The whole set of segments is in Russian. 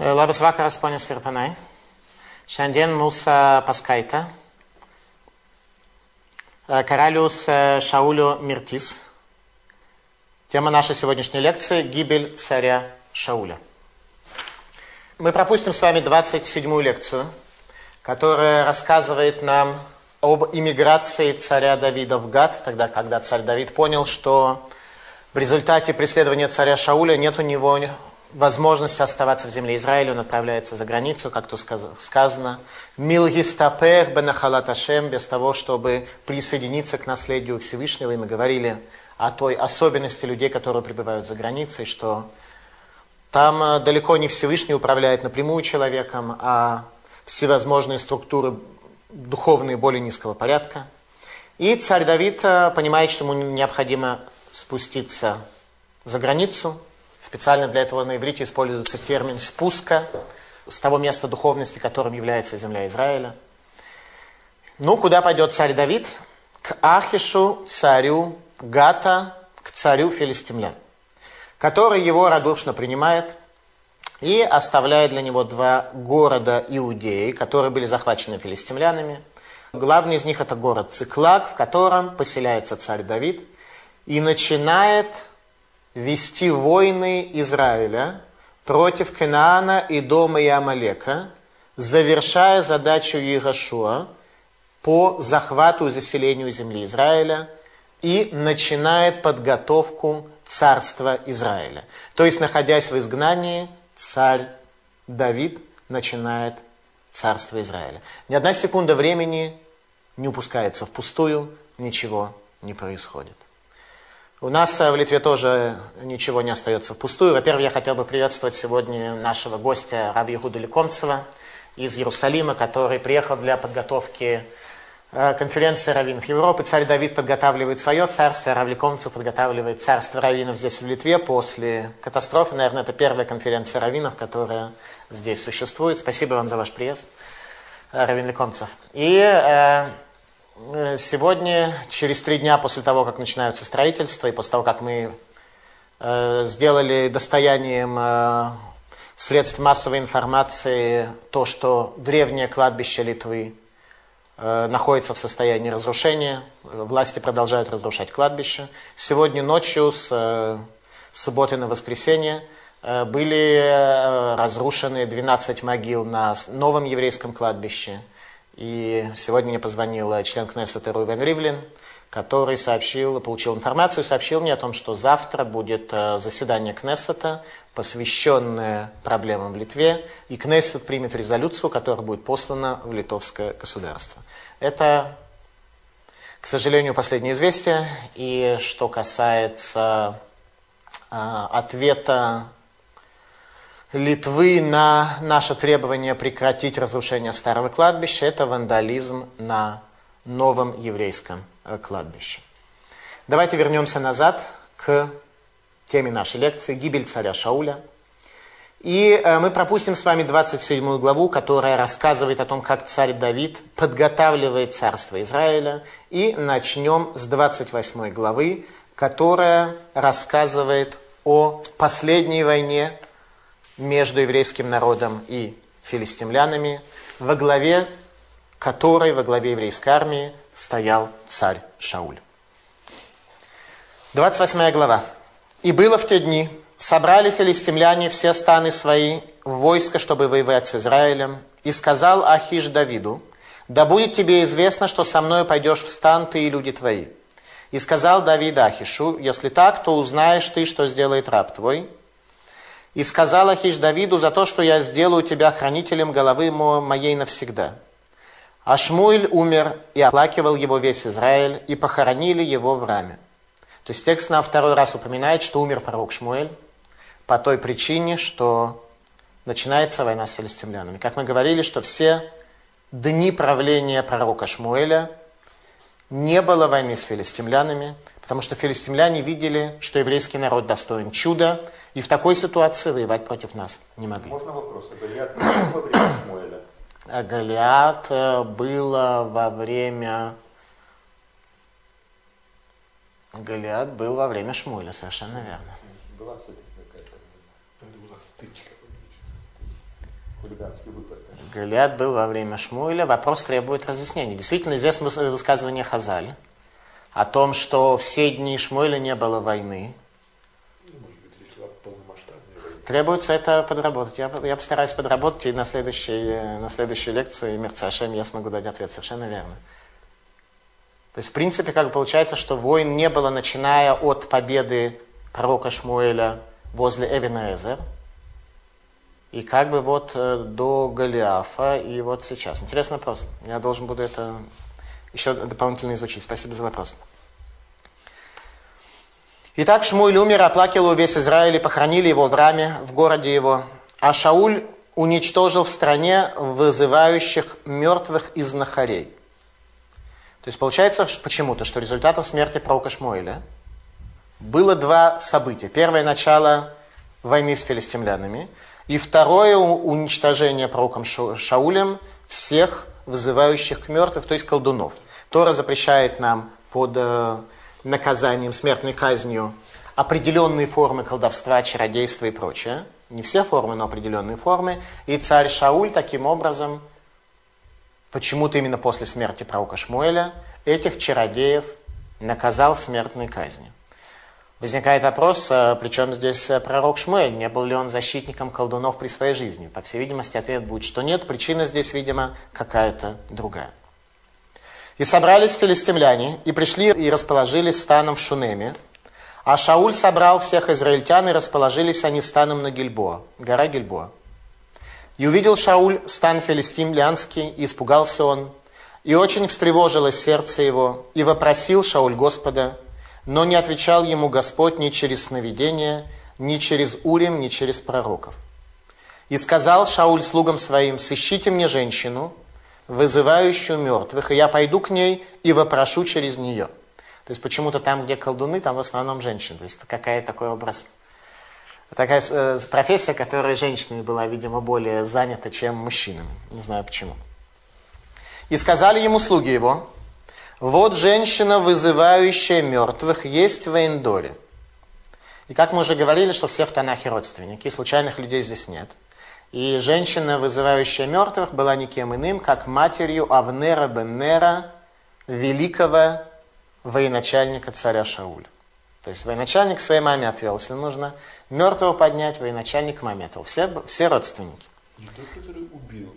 Labas vakaras, ponios ir panai. Šiandien mūsų paskaita Karalius Шаулю Миртис. Тема нашей сегодняшней лекции – гибель царя Шауля. Мы пропустим с вами 27-ю лекцию, которая рассказывает нам об иммиграции царя Давида в Гад, тогда, когда царь Давид понял, что в результате преследования царя Шауля нет у него возможности оставаться в земле Израиля, он отправляется за границу, как тут сказано, «Милгистапех бенахалат Ашем», без того, чтобы присоединиться к наследию Всевышнего. И мы говорили о той особенности людей, которые пребывают за границей, что там э, далеко не Всевышний управляет напрямую человеком, а всевозможные структуры духовные более низкого порядка. И царь Давид э, понимает, что ему необходимо спуститься за границу, Специально для этого на иврите используется термин «спуска» с того места духовности, которым является земля Израиля. Ну, куда пойдет царь Давид? К Ахишу, царю Гата, к царю филистимлян, который его радушно принимает и оставляет для него два города Иудеи, которые были захвачены филистимлянами. Главный из них это город Циклаг, в котором поселяется царь Давид и начинает вести войны Израиля против Канаана и дома и Амалека, завершая задачу Иерошуа по захвату и заселению земли Израиля и начинает подготовку царства Израиля. То есть, находясь в изгнании, царь Давид начинает царство Израиля. Ни одна секунда времени не упускается впустую, ничего не происходит. У нас э, в Литве тоже ничего не остается впустую. Во-первых, я хотел бы приветствовать сегодня нашего гостя Раби Игуда Лекомцева из Иерусалима, который приехал для подготовки э, конференции раввинов Европы. Царь Давид подготавливает свое царство, а Рав Лекомцев подготавливает царство раввинов здесь в Литве после катастрофы. Наверное, это первая конференция раввинов, которая здесь существует. Спасибо вам за ваш приезд, э, Равин Лекомцев. И сегодня, через три дня после того, как начинаются строительства, и после того, как мы э, сделали достоянием э, средств массовой информации то, что древнее кладбище Литвы э, находится в состоянии разрушения, власти продолжают разрушать кладбище. Сегодня ночью с э, субботы на воскресенье э, были э, разрушены 12 могил на новом еврейском кладбище – и сегодня мне позвонил член Кнессета Руйвен Ривлин, который сообщил, получил информацию, сообщил мне о том, что завтра будет э, заседание Кнессета, посвященное проблемам в Литве, и Кнессет примет резолюцию, которая будет послана в литовское государство. Это, к сожалению, последнее известие. И что касается э, ответа Литвы на наше требование прекратить разрушение старого кладбища, это вандализм на новом еврейском э, кладбище. Давайте вернемся назад к теме нашей лекции «Гибель царя Шауля». И э, мы пропустим с вами 27 главу, которая рассказывает о том, как царь Давид подготавливает царство Израиля. И начнем с 28 главы, которая рассказывает о последней войне между еврейским народом и филистимлянами, во главе которой, во главе еврейской армии, стоял царь Шауль. 28 глава. «И было в те дни, собрали филистимляне все станы свои войско, чтобы воевать с Израилем, и сказал Ахиш Давиду, да будет тебе известно, что со мной пойдешь в стан ты и люди твои. И сказал Давид Ахишу, если так, то узнаешь ты, что сделает раб твой, и сказал Ахиш Давиду за то, что я сделаю тебя хранителем головы моей навсегда. А Шмуэль умер, и оплакивал его весь Израиль, и похоронили его в раме. То есть текст нам второй раз упоминает, что умер пророк Шмуэль по той причине, что начинается война с филистимлянами. Как мы говорили, что все дни правления пророка Шмуэля не было войны с филистимлянами, потому что филистимляне видели, что еврейский народ достоин чуда, и в такой ситуации воевать против нас не могли. Можно вопрос? А Голиат был во время Шмуэля? А Голиат э, было во время... Голиат был во время Шмуэля, совершенно верно. Была все-таки какая-то... Там была стычка. Хулиганский. Голиат был во время Шмуэля. Вопрос требует разъяснения. Действительно известно выс- высказывание Хазаль о том, что все дни Шмуэля не было войны. Требуется это подработать. Я, я постараюсь подработать, и на, следующей, на следующей лекции Мерцашем я смогу дать ответ. Совершенно верно. То есть, в принципе, как получается, что войн не было, начиная от победы пророка Шмуэля возле Эвенезер, и как бы вот э, до Голиафа, и вот сейчас. Интересный вопрос. Я должен буду это еще дополнительно изучить. Спасибо за вопрос. Итак, Шмуэль умер, оплакивал весь Израиль, и похоронили его в раме, в городе его. А Шауль уничтожил в стране вызывающих мертвых из Нахарей. То есть получается почему-то, что результатом смерти пророка Шмуэля было два события. Первое начало войны с филистимлянами, и второе уничтожение пророком Шаулем всех вызывающих к мертвых, то есть колдунов. Тора запрещает нам под э, наказанием, смертной казнью определенные формы колдовства, чародейства и прочее. Не все формы, но определенные формы. И царь Шауль таким образом, почему-то именно после смерти пророка Шмуэля, этих чародеев наказал смертной казнью. Возникает вопрос, э, при чем здесь э, пророк Шмуэль? Не был ли он защитником колдунов при своей жизни? По всей видимости, ответ будет, что нет. Причина здесь, видимо, какая-то другая. И собрались филистимляне, и пришли и расположились станом в Шунеме. А Шауль собрал всех израильтян, и расположились они станом на Гильбоа, гора Гильбоа. И увидел Шауль стан филистимлянский, и испугался он, и очень встревожилось сердце его, и вопросил Шауль Господа, но не отвечал ему Господь ни через сновидение, ни через Урим, ни через пророков. И сказал Шауль слугам своим, сыщите мне женщину, вызывающую мертвых, и я пойду к ней и вопрошу через нее. То есть почему-то там, где колдуны, там в основном женщины. То есть какая такой образ, такая э, профессия, которая женщинами была, видимо, более занята, чем мужчинами. Не знаю почему. И сказали ему слуги его, вот женщина, вызывающая мертвых, есть в Эндоре. И как мы уже говорили, что все в Танахе родственники, случайных людей здесь нет. И женщина, вызывающая мертвых, была никем иным, как матерью Авнера Беннера, великого военачальника царя Шауля. То есть военачальник своей маме отвел, если нужно мертвого поднять, военачальник маме отвел. Все, все родственники. Не тот, который убил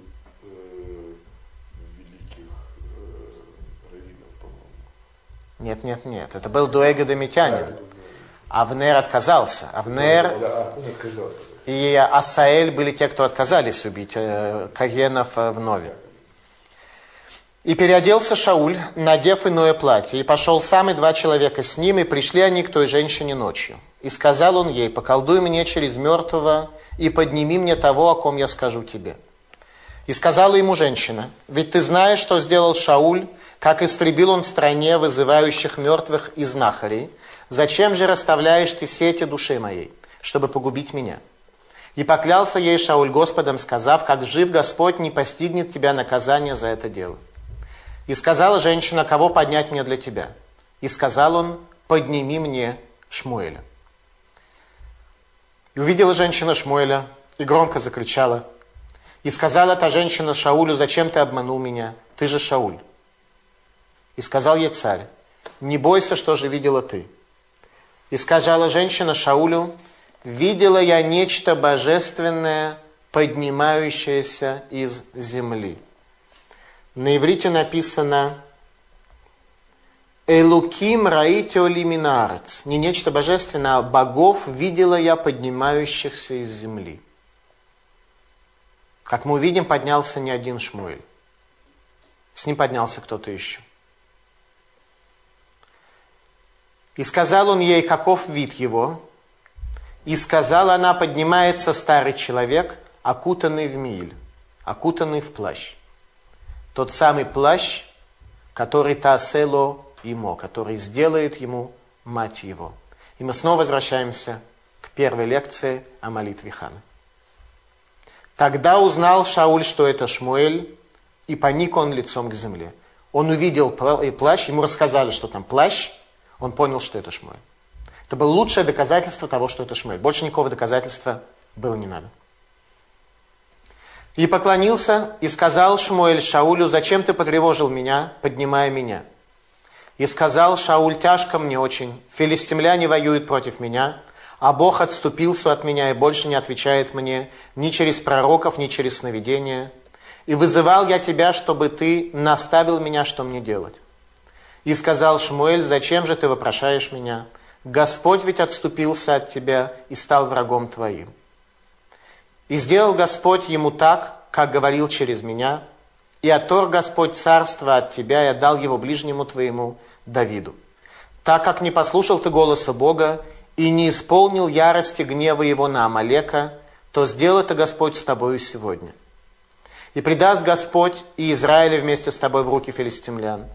Нет, нет, нет. Это был Дуэга Домитянин. Авнер отказался. Авнер А, и Асаэль были те, кто отказались убить э, Кагенов э, вновь. И переоделся Шауль, надев иное платье, и пошел сам и два человека с ним, и пришли они к той женщине ночью. И сказал он ей, поколдуй мне через мертвого, и подними мне того, о ком я скажу тебе. И сказала ему женщина, ведь ты знаешь, что сделал Шауль, как истребил он в стране вызывающих мертвых из нахарей. Зачем же расставляешь ты сети души моей, чтобы погубить меня? И поклялся ей Шауль Господом, сказав, как жив Господь, не постигнет тебя наказание за это дело. И сказала женщина, кого поднять мне для тебя? И сказал он, подними мне Шмуэля. И увидела женщина Шмуэля и громко закричала. И сказала та женщина Шаулю, зачем ты обманул меня? Ты же Шауль. И сказал ей царь, не бойся, что же видела ты. И сказала женщина Шаулю, видела я нечто божественное, поднимающееся из земли. На иврите написано Элуким раите лиминарец. Не нечто божественное, а богов видела я поднимающихся из земли. Как мы увидим, поднялся не один Шмуэль. С ним поднялся кто-то еще. И сказал он ей, каков вид его. И сказала она, поднимается старый человек, окутанный в миль, окутанный в плащ. Тот самый плащ, который Таасело ему, который сделает ему мать его. И мы снова возвращаемся к первой лекции о молитве Хана. Тогда узнал Шауль, что это Шмуэль, и поник он лицом к земле. Он увидел плащ, ему рассказали, что там плащ, он понял, что это Шмуэль. Это было лучшее доказательство того, что это Шмуэль. Больше никакого доказательства было не надо. И поклонился и сказал Шмуэль Шаулю, зачем ты потревожил меня, поднимая меня? И сказал Шауль, тяжко мне очень, филистимляне воюют против меня, а Бог отступился от меня и больше не отвечает мне ни через пророков, ни через сновидения. И вызывал я тебя, чтобы ты наставил меня, что мне делать. И сказал Шмуэль, зачем же ты вопрошаешь меня? Господь ведь отступился от тебя и стал врагом твоим. И сделал Господь ему так, как говорил через меня, и отор Господь царство от тебя и отдал его ближнему твоему Давиду. Так как не послушал ты голоса Бога и не исполнил ярости гнева его на Амалека, то сделал это Господь с тобою сегодня. И предаст Господь и Израиля вместе с тобой в руки филистимлян.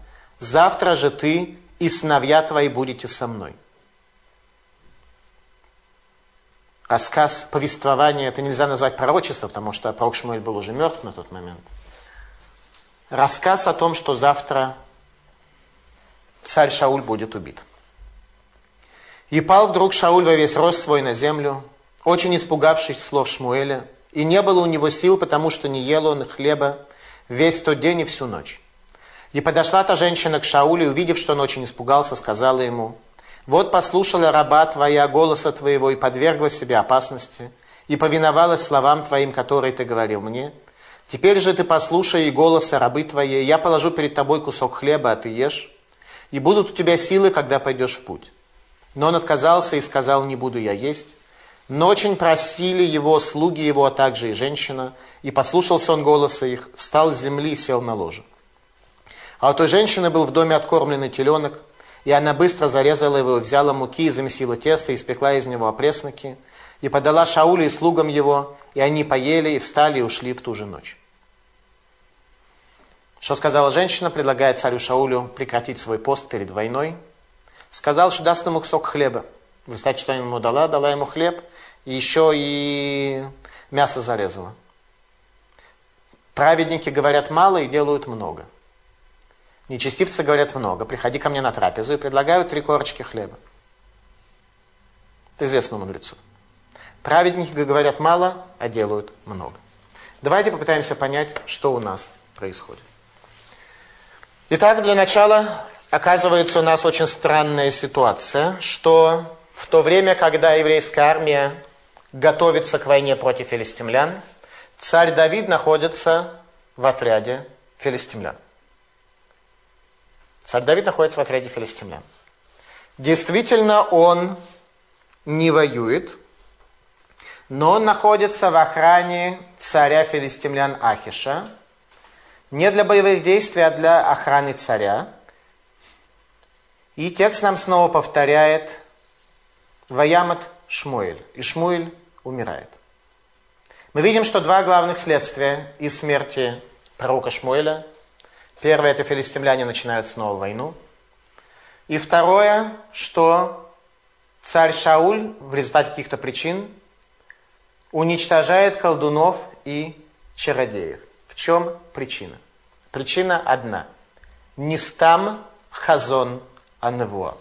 Завтра же ты и сыновья твои будете со мной. Рассказ повествования, это нельзя назвать пророчеством, потому что пророк Шмуэль был уже мертв на тот момент. Рассказ о том, что завтра царь Шауль будет убит. И пал вдруг Шауль во весь рост свой на землю, очень испугавшись слов Шмуэля, и не было у него сил, потому что не ел он хлеба весь тот день и всю ночь. И подошла та женщина к Шаулю, и, увидев, что он очень испугался, сказала ему, «Вот послушала раба твоя голоса твоего и подвергла себе опасности, и повиновалась словам твоим, которые ты говорил мне. Теперь же ты послушай и голоса рабы твоей, я положу перед тобой кусок хлеба, а ты ешь, и будут у тебя силы, когда пойдешь в путь». Но он отказался и сказал, не буду я есть. Но очень просили его слуги его, а также и женщина, и послушался он голоса их, встал с земли и сел на ложе. А у той женщины был в доме откормленный теленок, и она быстро зарезала его, взяла муки, замесила тесто, и испекла из него опресноки, и подала Шаулю и слугам его, и они поели, и встали, и ушли в ту же ночь. Что сказала женщина, предлагая царю Шаулю прекратить свой пост перед войной – сказал, что даст ему кусок хлеба. В результате, что ему дала, дала ему хлеб, и еще и мясо зарезала. Праведники говорят мало и делают много. Нечестивцы говорят много. Приходи ко мне на трапезу и предлагают три корочки хлеба. Это известно мудрецу. Праведники говорят мало, а делают много. Давайте попытаемся понять, что у нас происходит. Итак, для начала оказывается у нас очень странная ситуация, что в то время, когда еврейская армия готовится к войне против филистимлян, царь Давид находится в отряде филистимлян. Царь Давид находится в отряде филистимлян. Действительно, он не воюет, но он находится в охране царя филистимлян Ахиша, не для боевых действий, а для охраны царя – и текст нам снова повторяет Ваямат Шмуэль. И Шмуэль умирает. Мы видим, что два главных следствия из смерти пророка Шмуэля. Первое, это филистимляне начинают снова войну. И второе, что царь Шауль в результате каких-то причин уничтожает колдунов и чародеев. В чем причина? Причина одна. Нистам хазон Анневуа.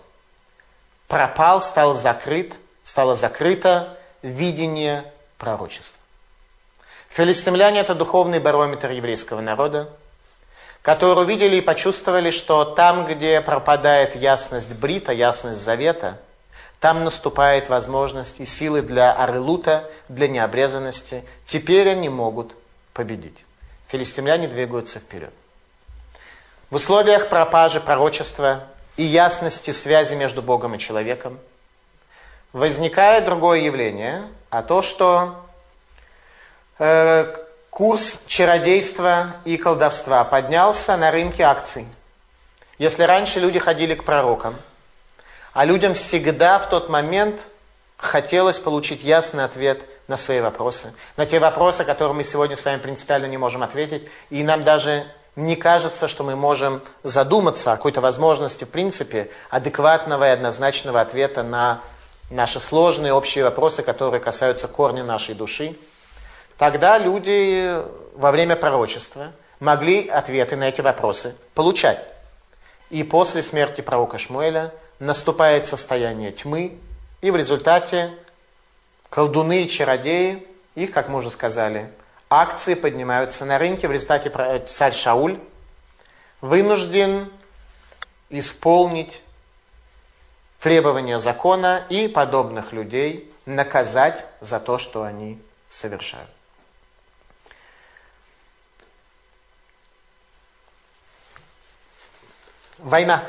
Пропал, стал закрыт, стало закрыто видение пророчества. Филистимляне – это духовный барометр еврейского народа, которые увидели и почувствовали, что там, где пропадает ясность брита, ясность завета, там наступает возможность и силы для арелута, для необрезанности. Теперь они могут победить. Филистимляне двигаются вперед. В условиях пропажи пророчества и ясности связи между Богом и человеком, возникает другое явление, а то, что э, курс чародейства и колдовства поднялся на рынке акций. Если раньше люди ходили к пророкам, а людям всегда в тот момент хотелось получить ясный ответ на свои вопросы, на те вопросы, которые мы сегодня с вами принципиально не можем ответить, и нам даже не кажется, что мы можем задуматься о какой-то возможности, в принципе, адекватного и однозначного ответа на наши сложные общие вопросы, которые касаются корня нашей души. Тогда люди во время пророчества могли ответы на эти вопросы получать. И после смерти пророка Шмуэля наступает состояние тьмы, и в результате колдуны и чародеи, их, как мы уже сказали, акции поднимаются на рынке. В результате царь Шауль вынужден исполнить требования закона и подобных людей наказать за то, что они совершают. Война.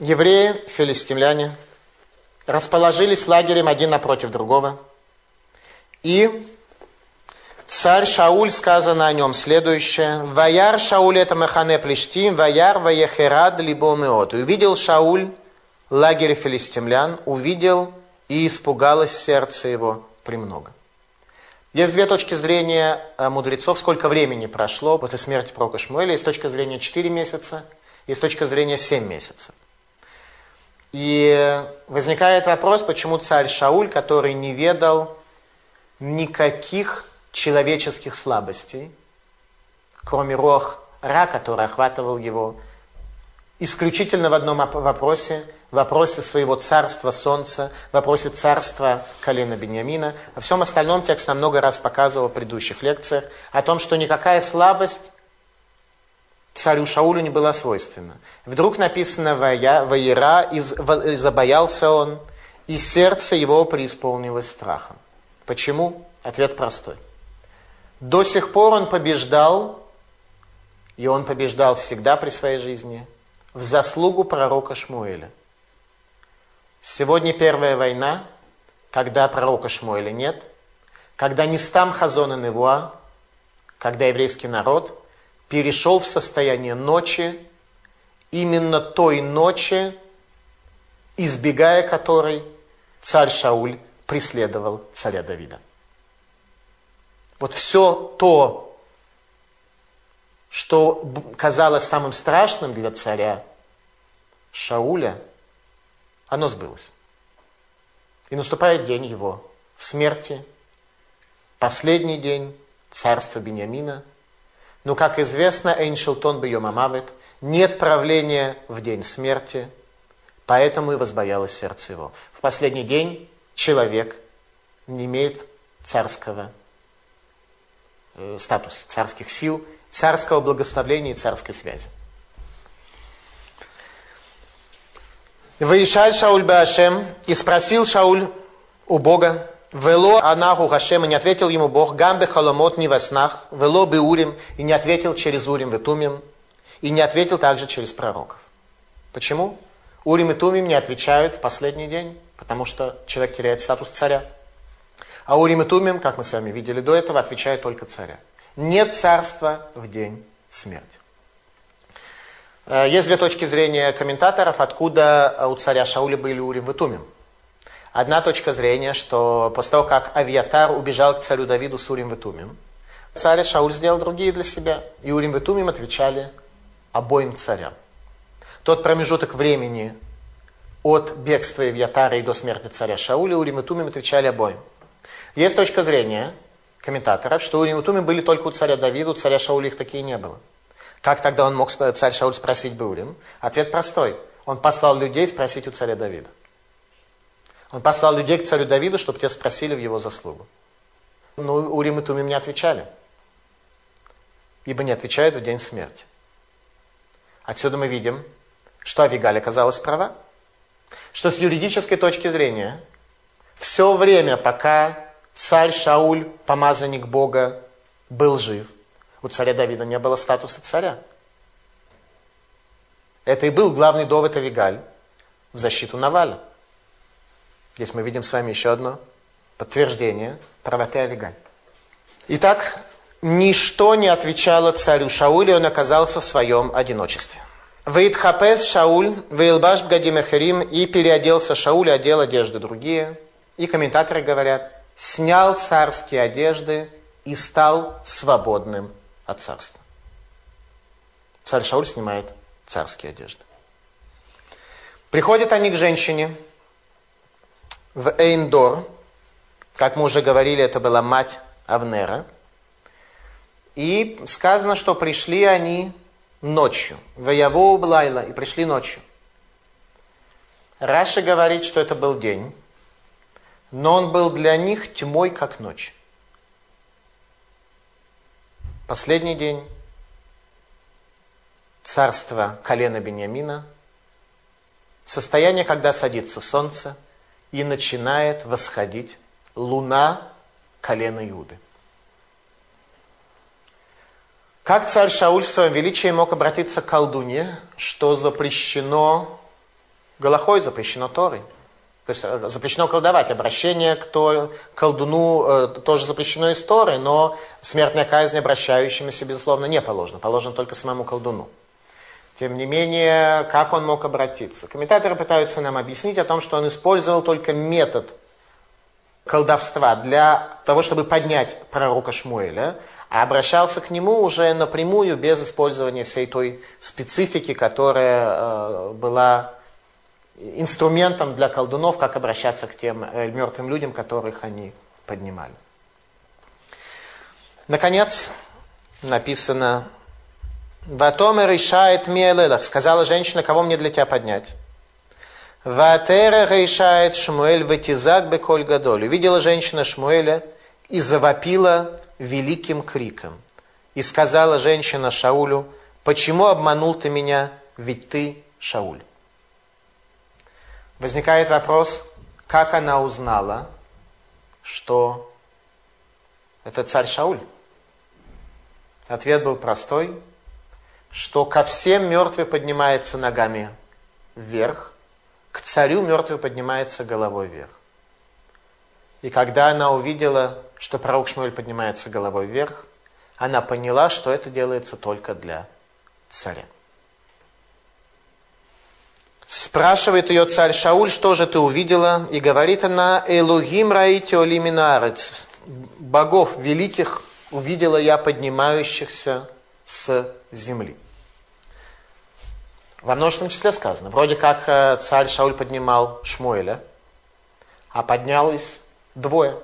Евреи, филистимляне расположились лагерем один напротив другого. И царь Шауль, сказано о нем следующее. «Ваяр Шауль это Махане Плештим, ваяр ваехерад либо меот». Увидел Шауль лагерь филистимлян, увидел и испугалось сердце его премного. Есть две точки зрения э, мудрецов, сколько времени прошло после смерти пророка Шмуэля. Есть точка зрения 4 месяца, есть точка зрения 7 месяцев. И возникает вопрос, почему царь Шауль, который не ведал никаких человеческих слабостей, кроме рох Ра, который охватывал его, исключительно в одном вопросе – в вопросе своего царства солнца, в вопросе царства колена Бениамина. Во всем остальном текст нам много раз показывал в предыдущих лекциях о том, что никакая слабость царю Шаулю не была свойственна. Вдруг написано «Ваера», и забоялся он, и сердце его преисполнилось страхом. Почему? Ответ простой. До сих пор он побеждал, и он побеждал всегда при своей жизни, в заслугу пророка Шмуэля. Сегодня первая война, когда пророка Шмуэля нет, когда не стам Хазон и Невуа, когда еврейский народ перешел в состояние ночи, именно той ночи, избегая которой царь Шауль преследовал царя Давида. Вот все то, что казалось самым страшным для царя Шауля – оно сбылось. И наступает день его смерти, последний день царства Бениамина. Но, как известно, Эйншелтон Бьемамавет, нет правления в день смерти, поэтому и возбоялось сердце его. В последний день человек не имеет царского э, статуса, царских сил, царского благословения и царской связи. Выишаль Шауль Башем и спросил Шауль у Бога, Вело Анаху Хашем, и не ответил ему Бог, Гамбе Халомот не во снах, Вело Беурим, и не ответил через Урим Ветумим, и не ответил также через пророков. Почему? Урим и Тумим не отвечают в последний день, потому что человек теряет статус царя. А Урим и Тумим, как мы с вами видели до этого, отвечают только царя. Нет царства в день смерти. Э, есть две точки зрения комментаторов, откуда у царя Шауля были Урим и Тумим. Одна точка зрения, что после того, как Авиатар убежал к царю Давиду с Урим и Тумим, царь Шауль сделал другие для себя, и Урим и Тумим отвечали обоим царям. Тот промежуток времени от бегства Авиатара и до смерти царя Шауля Урим и Тумим отвечали обоим. Есть точка зрения комментаторов, что Урим и Тумим были только у царя Давида, у царя Шауля их такие не было. Как тогда он мог царь Шауль спросить Баурим? Ответ простой. Он послал людей спросить у царя Давида. Он послал людей к царю Давиду, чтобы те спросили в его заслугу. Но Урим и Тумим не отвечали. Ибо не отвечают в день смерти. Отсюда мы видим, что Авигаль оказалась права. Что с юридической точки зрения, все время, пока царь Шауль, помазанник Бога, был жив, у царя Давида не было статуса царя. Это и был главный довод Авигаль в защиту Наваля. Здесь мы видим с вами еще одно подтверждение правоты Авигаль. Итак, ничто не отвечало царю Шаулю, он оказался в своем одиночестве. Вейтхапес Шауль, Вейлбаш Бгадимехерим, и переоделся Шауль, одел одежды другие. И комментаторы говорят, снял царские одежды и стал свободным от царства. Царь Шауль снимает царские одежды. Приходят они к женщине в Эйндор. Как мы уже говорили, это была мать Авнера. И сказано, что пришли они ночью. Ваяву Блайла. И пришли ночью. Раша говорит, что это был день. Но он был для них тьмой, как ночь. Последний день царства колена Бениамина, состояние, когда садится солнце и начинает восходить луна колена Иуды. Как царь Шауль в своем величии мог обратиться к колдуне, что запрещено Голохой, запрещено Торой? То есть э, запрещено колдовать. Обращение к колдуну э, тоже запрещено из Торы, но смертная казнь обращающимся, безусловно, не положена. Положено только самому колдуну. Тем не менее, как он мог обратиться? Комментаторы пытаются нам объяснить о том, что он использовал только метод колдовства для того, чтобы поднять пророка Шмуэля, а обращался к нему уже напрямую, без использования всей той специфики, которая э, была инструментом для колдунов, как обращаться к тем э, мертвым людям, которых они поднимали. Наконец, написано Ватомер решает миэлелах. Сказала женщина, кого мне для тебя поднять? Ватера решает Шмуэль ватизак беколь гадоль. Увидела женщина Шмуэля и завопила великим криком. И сказала женщина Шаулю, почему обманул ты меня, ведь ты Шауль. Возникает вопрос, как она узнала, что это царь Шауль? Ответ был простой что ко всем мертвый поднимается ногами вверх, к царю мертвый поднимается головой вверх. И когда она увидела, что пророк Шмуэль поднимается головой вверх, она поняла, что это делается только для царя. Спрашивает ее царь Шауль, что же ты увидела? И говорит она, Элухим раити олиминарец, богов великих увидела я поднимающихся с земли. Во множественном числе сказано. Вроде как э, царь Шауль поднимал Шмуэля, а поднялось двое.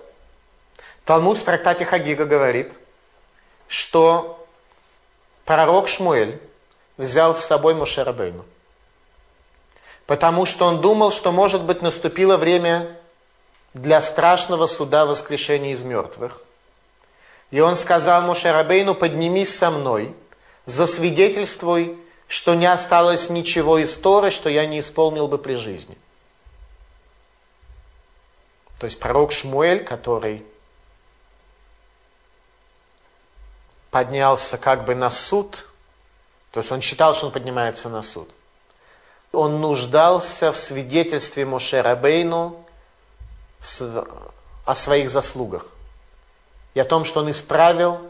Талмуд в трактате Хагига говорит, что пророк Шмуэль взял с собой Мошерабейну. Потому что он думал, что, может быть, наступило время для страшного суда воскрешения из мертвых. И он сказал Мошерабейну, поднимись со мной, засвидетельствуй что не осталось ничего из Торы, что я не исполнил бы при жизни. То есть пророк Шмуэль, который поднялся как бы на суд, то есть он считал, что он поднимается на суд. Он нуждался в свидетельстве Моше Рабейну о своих заслугах и о том, что он исправил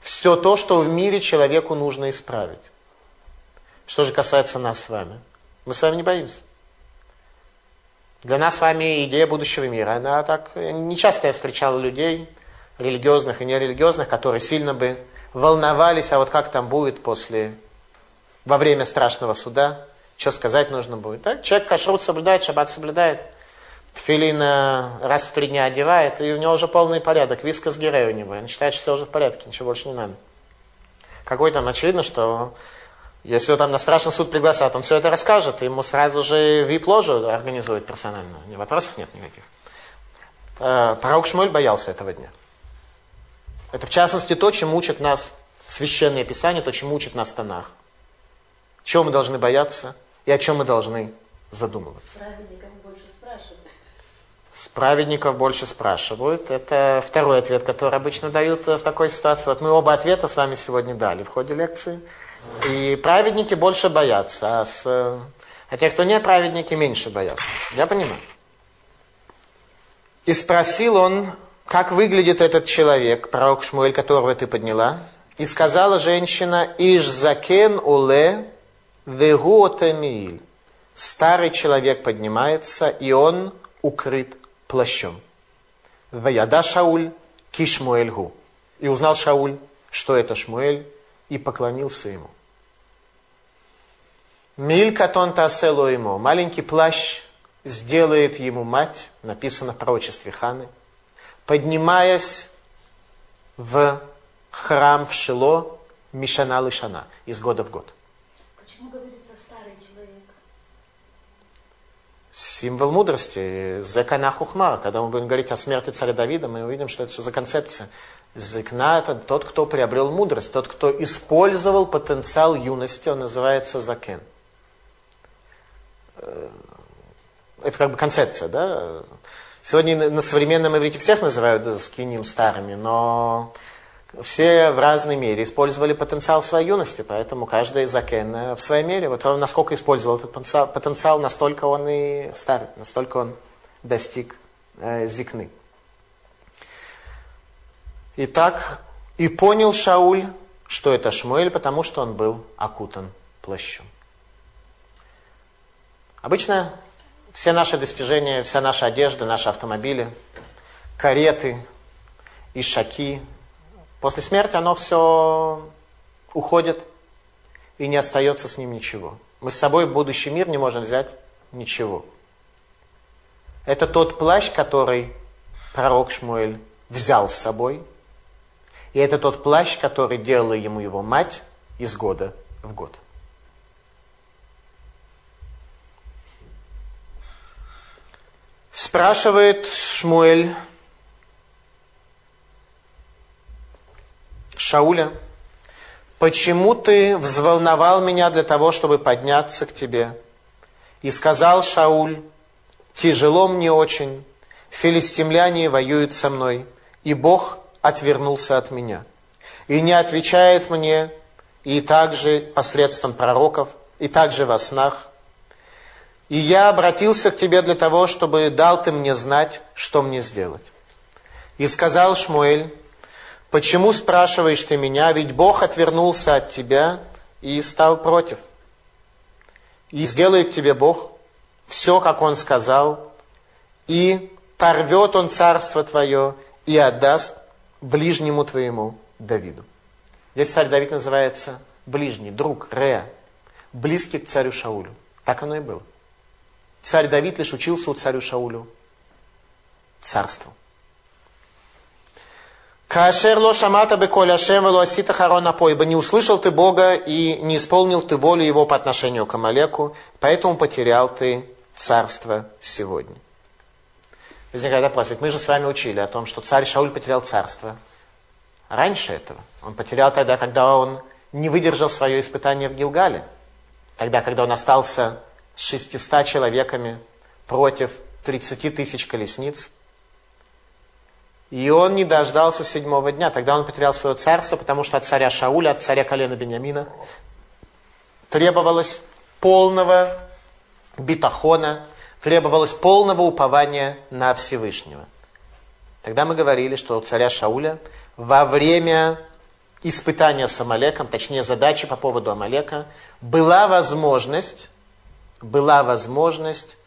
все то, что в мире человеку нужно исправить. Что же касается нас с вами? Мы с вами не боимся. Для нас с вами идея будущего мира, она так... Не часто я встречал людей, религиозных и нерелигиозных, которые сильно бы волновались, а вот как там будет после, во время страшного суда, что сказать нужно будет. Так, человек кашрут соблюдает, шаббат соблюдает, тфилин раз в три дня одевает, и у него уже полный порядок, виска с гирей у него. Он считает, что все уже в порядке, ничего больше не надо. Какой там, очевидно, что если его там на страшный суд пригласят, он все это расскажет, ему сразу же вип-ложу организует персонально. Вопросов нет никаких. Э, пророк Шмуль боялся этого дня. Это в частности то, чем учат нас Священное Писание, то, чем учит нас Танах. Чего мы должны бояться и о чем мы должны задумываться. Спрашивают. С праведников больше спрашивают. Это второй ответ, который обычно дают в такой ситуации. Вот мы оба ответа с вами сегодня дали в ходе лекции. И праведники больше боятся, а, с, а те, кто не праведники, меньше боятся. Я понимаю. И спросил он, как выглядит этот человек, пророк Шмуэль, которого ты подняла. И сказала женщина, Иш закен уле вегуотамииль. Старый человек поднимается, и он укрыт плащом. Ваяда Шауль кишмуэльгу. И узнал Шауль, что это Шмуэль, и поклонился ему. Милькатон тасело ему. Маленький плащ сделает ему мать, написано в пророчестве Ханы, поднимаясь в храм в Шило Мишана Лышана, из года в год. Почему говорится старый человек? Символ мудрости, Зекана Хухмар. Когда мы будем говорить о смерти царя Давида, мы увидим, что это что за концепция. Зикна – это тот, кто приобрел мудрость, тот, кто использовал потенциал юности, он называется закен. Э, это как бы концепция, да? Сегодня на современном иврите всех называют скиним старыми, но все в разной мере использовали потенциал своей юности, поэтому каждый закен в своей мере. Вот он насколько использовал этот потенциал, потенциал настолько он и старый, настолько он достиг э, зикны. Итак, и понял Шауль, что это Шмуэль, потому что он был окутан плащом. Обычно все наши достижения, вся наша одежда, наши автомобили, кареты, ишаки, после смерти оно все уходит и не остается с ним ничего. Мы с собой в будущий мир не можем взять ничего. Это тот плащ, который пророк Шмуэль взял с собой – и это тот плащ, который делала ему его мать из года в год. Спрашивает Шмуэль Шауля, почему ты взволновал меня для того, чтобы подняться к тебе? И сказал Шауль, тяжело мне очень, филистимляне воюют со мной, и Бог отвернулся от меня. И не отвечает мне и также посредством пророков, и также во снах. И я обратился к тебе для того, чтобы дал ты мне знать, что мне сделать. И сказал Шмуэль, почему спрашиваешь ты меня, ведь Бог отвернулся от тебя и стал против. И сделает тебе Бог все, как Он сказал, и порвет Он царство твое и отдаст ближнему твоему Давиду. Здесь царь Давид называется ближний, друг, Реа, близкий к царю Шаулю. Так оно и было. Царь Давид лишь учился у царю Шаулю царству. Кашер ло шамата беколь Ашем вело асита харона ибо не услышал ты Бога и не исполнил ты волю его по отношению к Амалеку, поэтому потерял ты царство сегодня. Возникает вопрос, ведь мы же с вами учили о том, что царь Шауль потерял царство. Раньше этого. Он потерял тогда, когда он не выдержал свое испытание в Гилгале. Тогда, когда он остался с 600 человеками против 30 тысяч колесниц. И он не дождался седьмого дня. Тогда он потерял свое царство, потому что от царя Шауля, от царя колена Бениамина требовалось полного битахона, требовалось полного упования на Всевышнего. Тогда мы говорили, что у царя Шауля во время испытания с Амалеком, точнее задачи по поводу Амалека, была возможность, была возможность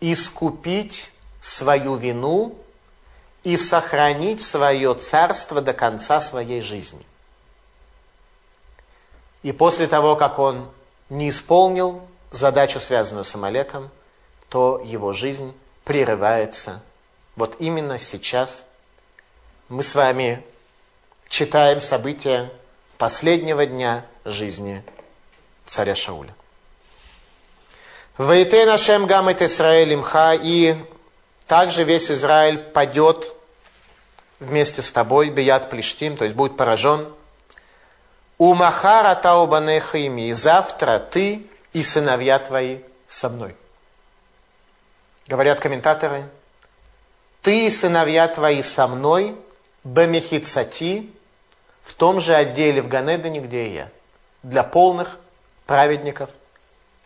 искупить свою вину и сохранить свое царство до конца своей жизни. И после того, как он не исполнил задачу, связанную с Амалеком, то его жизнь прерывается. Вот именно сейчас мы с вами читаем события последнего дня жизни царя Шауля. Вейте нашем гамет Исраэль имха, и также весь Израиль падет вместе с тобой, бият плештим, то есть будет поражен. У Махара таубанехаими, и завтра ты и сыновья твои со мной. Говорят комментаторы, ты и сыновья твои со мной, бемехицати, в том же отделе в Ганедане, где я. Для полных праведников,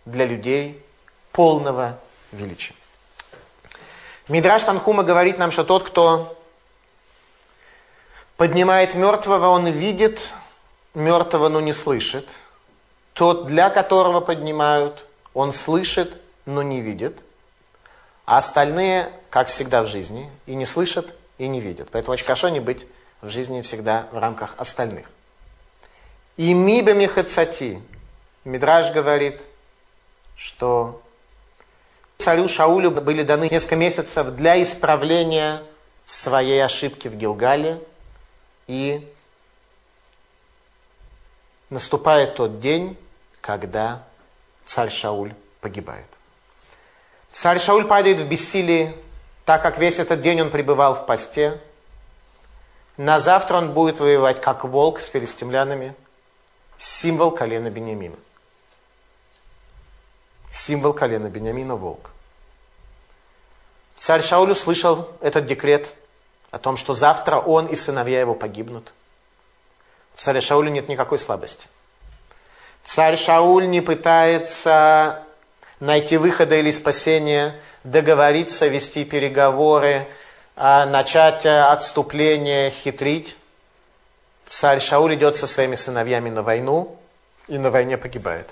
для людей полного величия. Мидраш Танхума говорит нам, что тот, кто поднимает мертвого, он видит мертвого, но не слышит. Тот, для которого поднимают, он слышит, но не видит – а остальные, как всегда в жизни, и не слышат, и не видят. Поэтому очень хорошо не быть в жизни всегда в рамках остальных. И миба михацати. Мидраж говорит, что царю Шаулю были даны несколько месяцев для исправления своей ошибки в Гилгале. И наступает тот день, когда царь Шауль погибает. Царь Шауль падает в бессилии, так как весь этот день он пребывал в посте. На завтра он будет воевать как волк с филистимлянами, символ колена Бениамина. Символ колена Бениамина – волк. Царь Шауль услышал этот декрет о том, что завтра он и сыновья его погибнут. В царе Шауле нет никакой слабости. Царь Шауль не пытается найти выхода или спасения, договориться, вести переговоры, а, начать э, отступление, хитрить. Царь Шауль идет со своими сыновьями на войну и на войне погибает.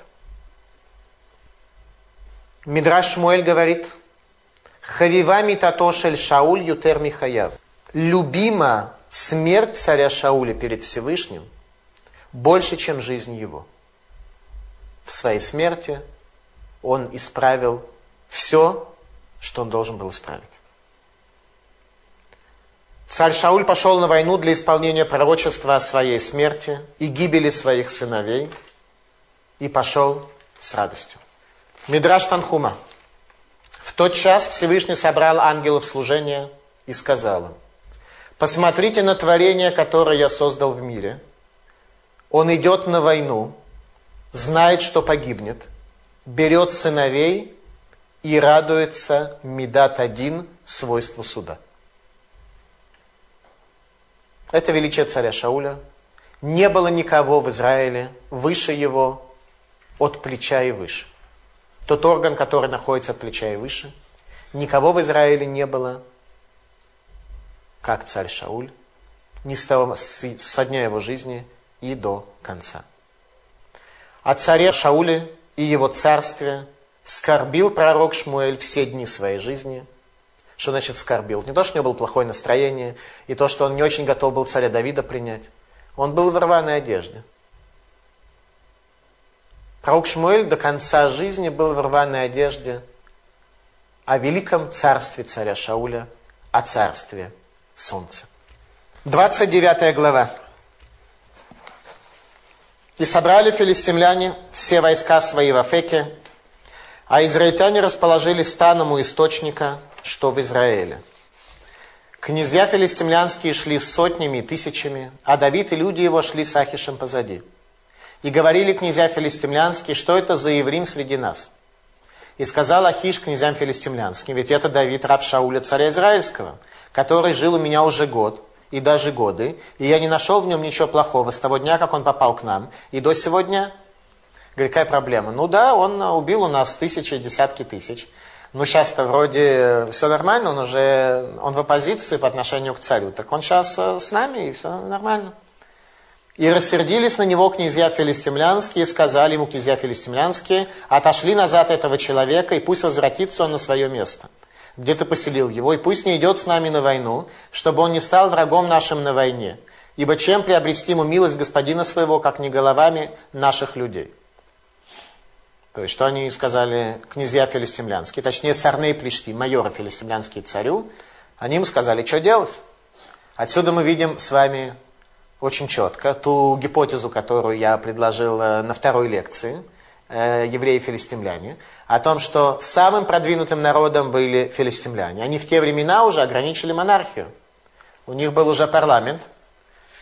Мидраш Шмуэль говорит, Хавивами татошель Шауль ютер Михаяв. Любима смерть царя Шауля перед Всевышним больше, чем жизнь его. В своей смерти он исправил все, что он должен был исправить. Царь Шауль пошел на войну для исполнения пророчества о своей смерти и гибели своих сыновей и пошел с радостью. Мидраш Танхума. В тот час Всевышний собрал ангелов служения и сказал им, посмотрите на творение, которое я создал в мире. Он идет на войну, знает, что погибнет, берет сыновей и радуется Медат один свойству суда. Это величие царя Шауля. Не было никого в Израиле выше его, от плеча и выше. Тот орган, который находится от плеча и выше. Никого в Израиле не было, как царь Шауль, не с, того, с, со дня его жизни и до конца. О царе Шауле и его царстве скорбил пророк Шмуэль все дни своей жизни – что значит скорбил? Не то, что у него было плохое настроение, и то, что он не очень готов был царя Давида принять. Он был в рваной одежде. Пророк Шмуэль до конца жизни был в рваной одежде о великом царстве царя Шауля, о царстве солнца. 29 глава. «И собрали филистимляне все войска свои в Афеке, а израильтяне расположились станом у источника, что в Израиле. Князья филистимлянские шли сотнями и тысячами, а Давид и люди его шли с Ахишем позади. И говорили князья филистимлянские, что это за еврим среди нас. И сказал Ахиш князьям филистимлянским, ведь это Давид, раб Шауля, царя Израильского, который жил у меня уже год, и даже годы, и я не нашел в нем ничего плохого с того дня, как он попал к нам, и до сегодня. Говорит, какая проблема? Ну да, он убил у нас тысячи, десятки тысяч ну сейчас-то вроде все нормально, он уже, он в оппозиции по отношению к царю, так он сейчас э, с нами, и все нормально. И рассердились на него князья филистимлянские, и сказали ему князья филистимлянские, отошли назад этого человека, и пусть возвратится он на свое место, где ты поселил его, и пусть не идет с нами на войну, чтобы он не стал врагом нашим на войне. Ибо чем приобрести ему милость господина своего, как не головами наших людей? То есть, что они сказали князья филистимлянские, точнее, сарней плешти, майоры филистимлянские царю, они ему сказали, что делать. Отсюда мы видим с вами очень четко ту гипотезу, которую я предложил э, на второй лекции, э, евреи-филистимляне, о том, что самым продвинутым народом были филистимляне. Они в те времена уже ограничили монархию. У них был уже парламент –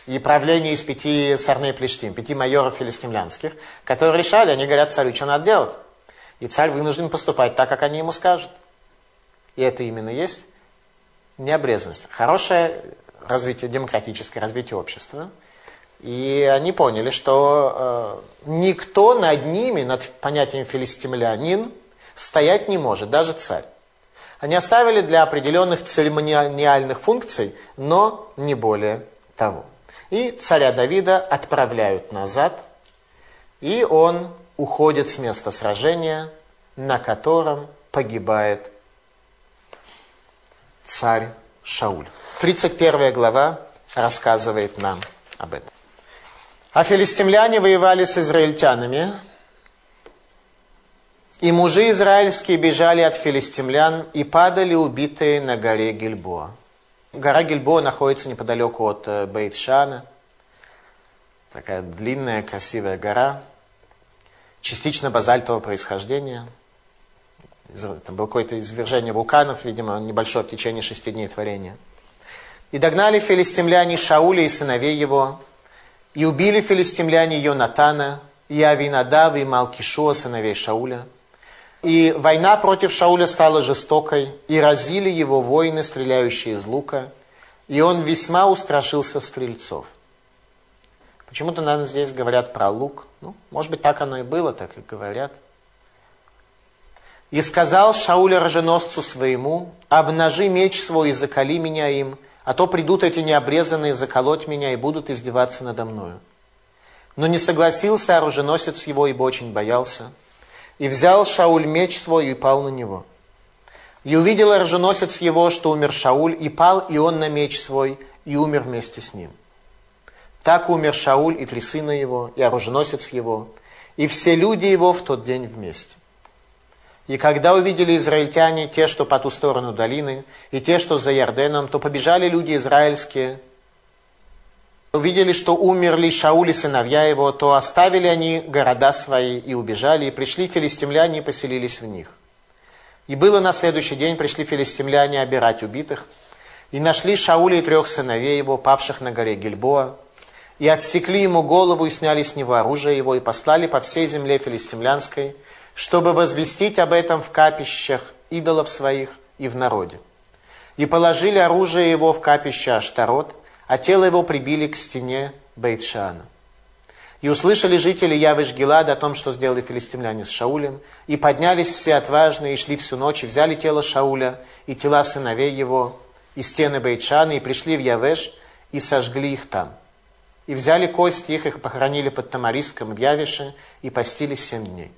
и правление из пяти сарней плештим, пяти майоров филистимлянских, которые решали, они говорят царю, что надо делать. И царь вынужден поступать так, как они ему скажут. И это именно есть необрезанность. Хорошее развитие, демократическое развитие общества. И они поняли, что э, никто над ними, над понятием филистимлянин, стоять не может, даже царь. Они оставили для определенных церемониальных функций, но не более того. И царя Давида отправляют назад, и он уходит с места сражения, на котором погибает царь Шауль. 31 глава рассказывает нам об этом. А филистимляне воевали с израильтянами, и мужи израильские бежали от филистимлян и падали убитые на горе Гильбоа. Гора Гильбо находится неподалеку от э, Бейтшана. Такая длинная, красивая гора. Частично базальтового происхождения. Там было какое-то извержение вулканов, видимо, небольшое в течение шести дней творения. И догнали филистимляне Шауля и сыновей его, и убили филистимляне Йонатана, и Авинадава, и Малкишуа, сыновей Шауля. И война против Шауля стала жестокой, и разили его воины, стреляющие из лука, и он весьма устрашился стрельцов. Почему-то нам здесь говорят про лук. Ну, может быть, так оно и было, так и говорят. И сказал Шауль роженосцу своему, обнажи меч свой и закали меня им, а то придут эти необрезанные заколоть меня и будут издеваться надо мною. Но не согласился оруженосец его, ибо очень боялся. И взял Шауль меч свой и пал на него. И увидел оруженосец его, что умер Шауль, и пал и он на меч свой, и умер вместе с ним. Так умер Шауль и три сына его, и оруженосец его, и все люди его в тот день вместе. И когда увидели израильтяне, те, что по ту сторону долины, и те, что за Ярденом, то побежали люди израильские. Увидели, что умерли Шауль и сыновья его, то оставили они города свои и убежали, и пришли филистимляне и поселились в них. И было на следующий день, пришли филистимляне обирать убитых, и нашли Шауля и трех сыновей его, павших на горе Гильбоа, и отсекли ему голову, и сняли с него оружие его, и послали по всей земле филистимлянской, чтобы возвестить об этом в капищах идолов своих и в народе. И положили оружие его в капище Аштарот, а тело его прибили к стене Бейтшана. И услышали жители Явыш Гилада о том, что сделали филистимляне с Шаулем, и поднялись все отважные, и шли всю ночь, и взяли тело Шауля, и тела сыновей его, и стены Бейтшана, и пришли в Явеш, и сожгли их там. И взяли кости их, их похоронили под Тамариском в Явише, и постились семь дней.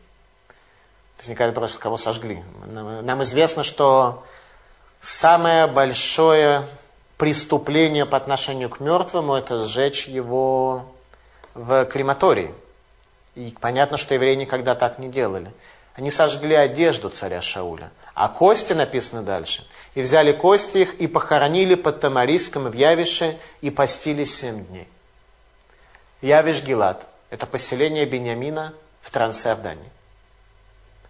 Возникает вопрос, кого сожгли. Нам известно, что самое большое преступление по отношению к мертвому – это сжечь его в крематории. И понятно, что евреи никогда так не делали. Они сожгли одежду царя Шауля. А кости написано дальше. И взяли кости их и похоронили под Тамариском в Явише и постились семь дней. Явиш Гилад – это поселение Бениамина в Трансиордании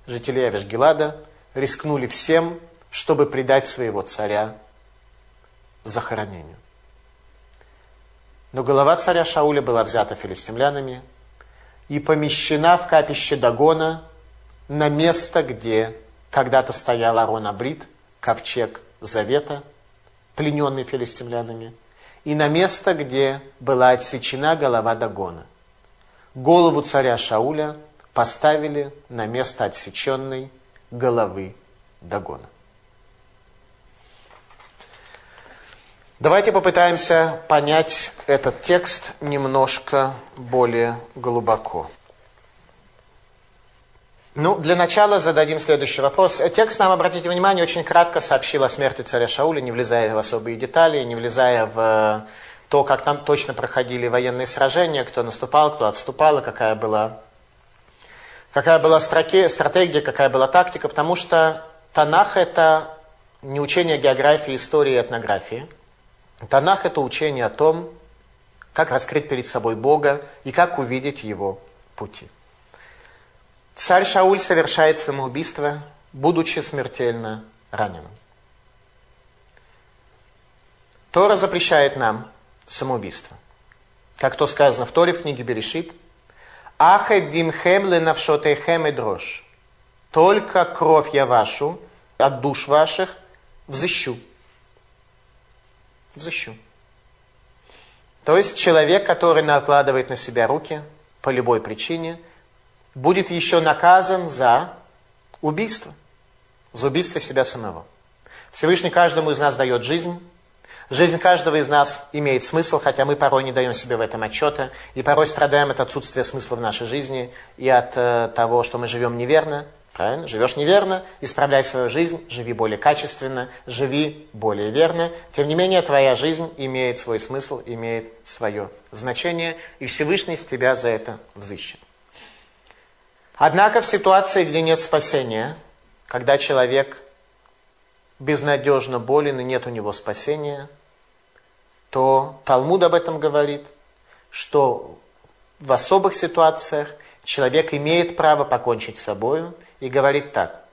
жители Явиш-Гелада рискнули всем, чтобы предать своего царя захоронению. Но голова царя Шауля была взята филистимлянами и помещена в капище Дагона на место, где когда-то стоял Арон Абрит, ковчег Завета, плененный филистимлянами, и на место, где была отсечена голова Дагона. Голову царя Шауля поставили на место отсеченной головы Дагона. Давайте попытаемся понять этот текст немножко более глубоко. Ну, для начала зададим следующий вопрос. Текст нам, обратите внимание, очень кратко сообщил о смерти царя Шауля, не влезая в особые детали, не влезая в то, как там точно проходили военные сражения, кто наступал, кто отступал, и какая была какая была стратегия, какая была тактика, потому что Танах – это не учение географии, истории и этнографии. Танах – это учение о том, как раскрыть перед собой Бога и как увидеть Его пути. Царь Шауль совершает самоубийство, будучи смертельно раненым. Тора запрещает нам самоубийство. Как то сказано в Торе в книге Берешит – Ахед димхем ленавшотехем и дрожь. Только кровь я вашу от душ ваших взыщу. Взыщу. То есть человек, который накладывает на себя руки по любой причине, будет еще наказан за убийство. За убийство себя самого. Всевышний каждому из нас дает жизнь, Жизнь каждого из нас имеет смысл, хотя мы порой не даем себе в этом отчета, и порой страдаем от отсутствия смысла в нашей жизни и от э, того, что мы живем неверно. Правильно? Живешь неверно, исправляй свою жизнь, живи более качественно, живи более верно. Тем не менее, твоя жизнь имеет свой смысл, имеет свое значение, и Всевышний с тебя за это взыщет. Однако в ситуации, где нет спасения, когда человек безнадежно болен и нет у него спасения, то Талмуд об этом говорит, что в особых ситуациях человек имеет право покончить с собой и говорит так.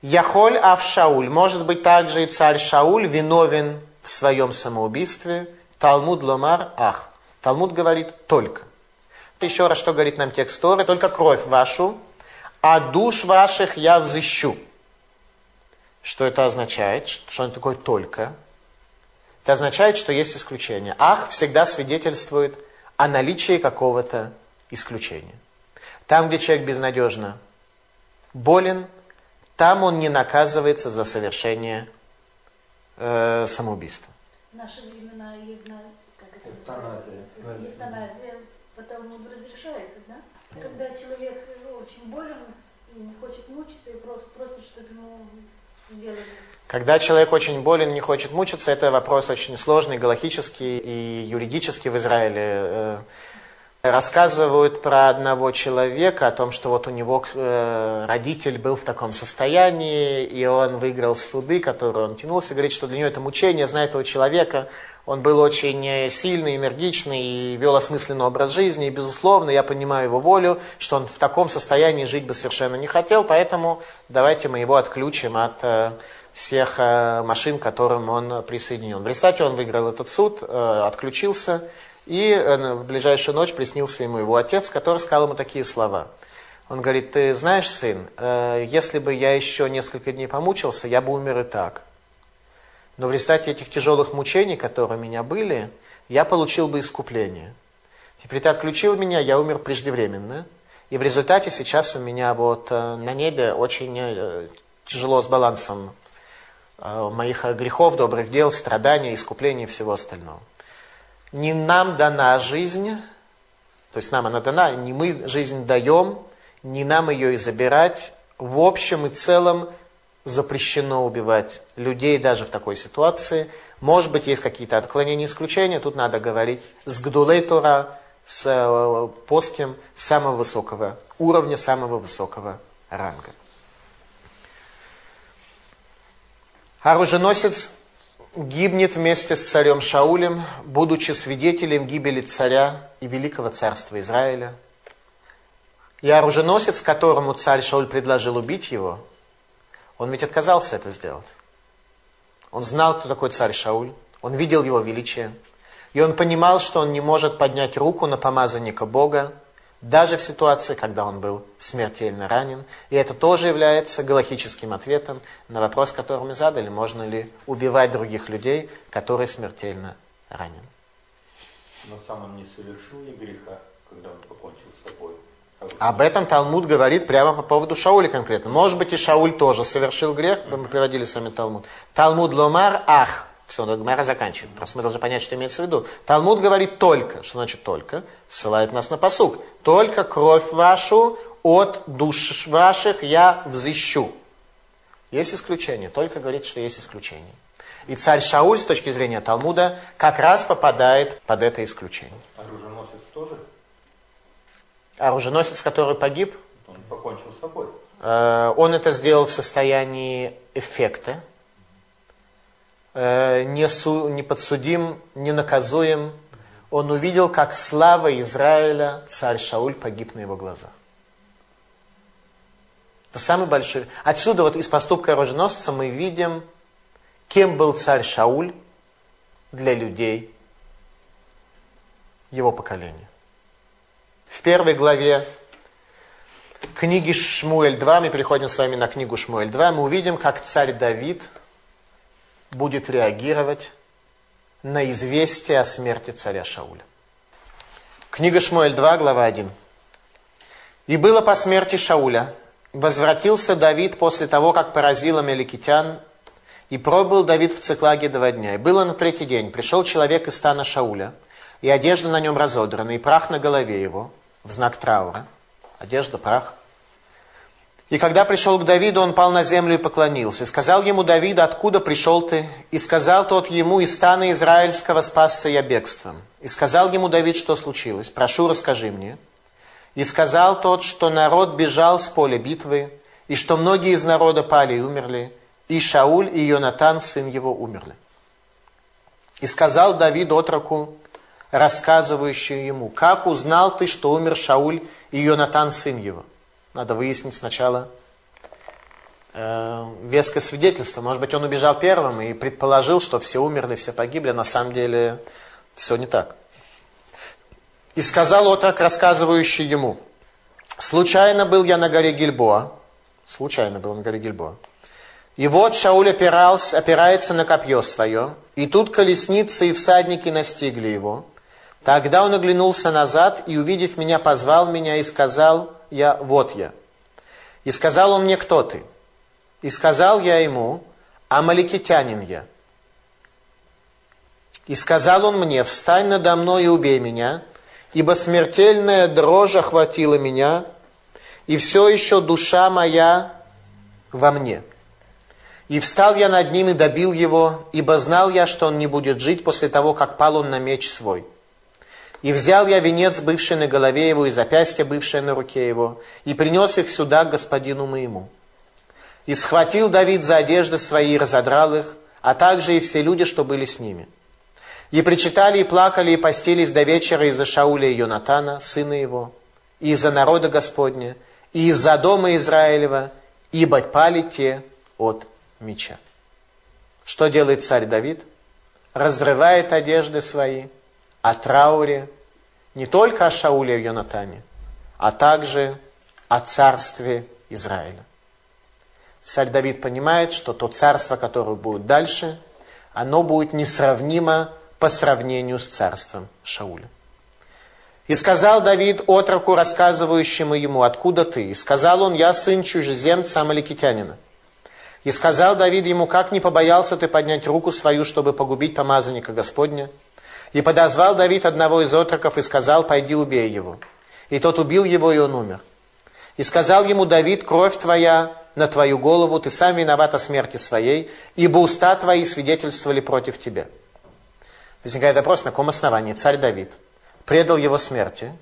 Яхоль Ав Шауль, может быть также и царь Шауль виновен в своем самоубийстве. Талмуд ломар ах. Талмуд говорит только. Еще раз, что говорит нам текст Торы? Только кровь вашу, а душ ваших я взыщу. Что это означает? Что это такое только? Это означает, что есть исключение. Ах всегда свидетельствует о наличии какого-то исключения. Там, где человек безнадежно болен, там он не наказывается за совершение э, самоубийства. В наши времена евна... как это Эвтаназия. называется? Эвтаназия потому разрешается, да? Когда человек очень болен и не хочет мучиться, и просто просит, чтобы ему. Когда человек очень болен, не хочет мучиться, это вопрос очень сложный, галактический и юридический в Израиле. Э, Рассказывают про одного человека, о том, что вот у него э, родитель был в таком состоянии, и он выиграл суды, которые он тянулся, говорит, что для него это мучение, знает этого человека, он был очень э, сильный, энергичный и вел осмысленный образ жизни, и, безусловно, я понимаю его волю, что он в таком состоянии жить бы совершенно не хотел, поэтому давайте мы его отключим от э, всех машин, к которым он присоединен. В результате он выиграл этот суд, отключился, и э, в ближайшую ночь приснился ему его отец, который сказал ему такие слова. Он говорит, ты знаешь, сын, э, если бы я еще несколько дней помучился, я бы умер и так. Но в результате этих тяжелых мучений, которые у меня были, я получил бы искупление. Теперь ты отключил меня, я умер преждевременно. И в результате сейчас у меня вот э, на небе очень тяжело с балансом моих грехов, добрых дел, страданий, искупления и всего остального не нам дана жизнь, то есть нам она дана, не мы жизнь даем, не нам ее и забирать. В общем и целом запрещено убивать людей даже в такой ситуации. Может быть, есть какие-то отклонения, исключения. Тут надо говорить с Гдулей Тора, с э, постем самого высокого уровня, самого высокого ранга. Оруженосец гибнет вместе с царем Шаулем, будучи свидетелем гибели царя и великого царства Израиля. И оруженосец, которому царь Шауль предложил убить его, он ведь отказался это сделать. Он знал, кто такой царь Шауль, он видел его величие, и он понимал, что он не может поднять руку на помазанника Бога, даже в ситуации, когда он был смертельно ранен. И это тоже является галактическим ответом на вопрос, который мы задали, можно ли убивать других людей, которые смертельно ранены. Но сам он не совершил ни греха, когда он покончил с собой. Об этом Талмуд говорит прямо по поводу Шауля конкретно. Может быть, и Шауль тоже совершил грех, мы приводили с вами Талмуд. Талмуд ломар ах, все, Гмара заканчивает. Просто мы должны понять, что имеется в виду. Талмуд говорит только. Что значит только? Ссылает нас на посук. Только кровь вашу от душ ваших я взыщу. Есть исключение. Только говорит, что есть исключение. И царь Шауль, с точки зрения Талмуда, как раз попадает под это исключение. Оруженосец тоже? Оруженосец, который погиб? Он покончил с собой. Э, он это сделал в состоянии эффекта. Э, не, су, не подсудим, не наказуем. Он увидел, как слава Израиля, царь Шауль, погиб на его глазах. Это самый большой... Отсюда вот из поступка оруженосца мы видим, кем был царь Шауль для людей его поколения. В первой главе книги Шмуэль 2, мы переходим с вами на книгу Шмуэль 2, мы увидим, как царь Давид – будет реагировать на известие о смерти царя Шауля. Книга Шмуэль 2, глава 1. «И было по смерти Шауля, возвратился Давид после того, как поразил Амеликитян, и пробыл Давид в Циклаге два дня. И было на третий день, пришел человек из стана Шауля, и одежда на нем разодрана, и прах на голове его, в знак траура. Одежда, прах. И когда пришел к Давиду, он пал на землю и поклонился. И сказал ему Давид, откуда пришел ты? И сказал тот ему, из стана израильского спасся я бегством. И сказал ему Давид, что случилось. Прошу, расскажи мне. И сказал тот, что народ бежал с поля битвы, и что многие из народа пали и умерли, и Шауль и Йонатан, сын его, умерли. И сказал Давид отроку, рассказывающему ему, как узнал ты, что умер Шауль и Йонатан, сын его? Надо выяснить сначала, э, веское свидетельство. Может быть, он убежал первым и предположил, что все умерли, все погибли. На самом деле все не так. И сказал отрок, рассказывающий ему, «Случайно был я на горе Гильбоа». Случайно был на горе Гильбоа. И вот Шауль опирался, опирается на копье свое, и тут колесницы и всадники настигли его. Тогда он оглянулся назад и, увидев меня, позвал меня и сказал, я, вот я. И сказал он мне, кто ты? И сказал я ему, амаликитянин я. И сказал он мне, встань надо мной и убей меня, ибо смертельная дрожь охватила меня, и все еще душа моя во мне. И встал я над ним и добил его, ибо знал я, что он не будет жить после того, как пал он на меч свой. И взял я венец, бывший на голове его, и запястье, бывшее на руке его, и принес их сюда к господину моему. И схватил Давид за одежды свои и разодрал их, а также и все люди, что были с ними. И причитали и плакали и постились до вечера из-за Шауля и Йонатана, сына его, и из-за народа Господня, и из-за дома Израилева, ибо пали те от меча. Что делает царь Давид? Разрывает одежды свои – о трауре не только о Шауле и Йонатане, а также о царстве Израиля. Царь Давид понимает, что то царство, которое будет дальше, оно будет несравнимо по сравнению с царством Шауля. И сказал Давид отроку, рассказывающему ему, откуда ты? И сказал он, я сын чужеземца Амаликитянина. И сказал Давид ему, как не побоялся ты поднять руку свою, чтобы погубить помазанника Господня? И подозвал Давид одного из отроков и сказал, пойди убей его. И тот убил его, и он умер. И сказал ему Давид, кровь твоя на твою голову, ты сам виноват о смерти своей, ибо уста твои свидетельствовали против тебя. Возникает вопрос, на каком основании царь Давид предал его смерти,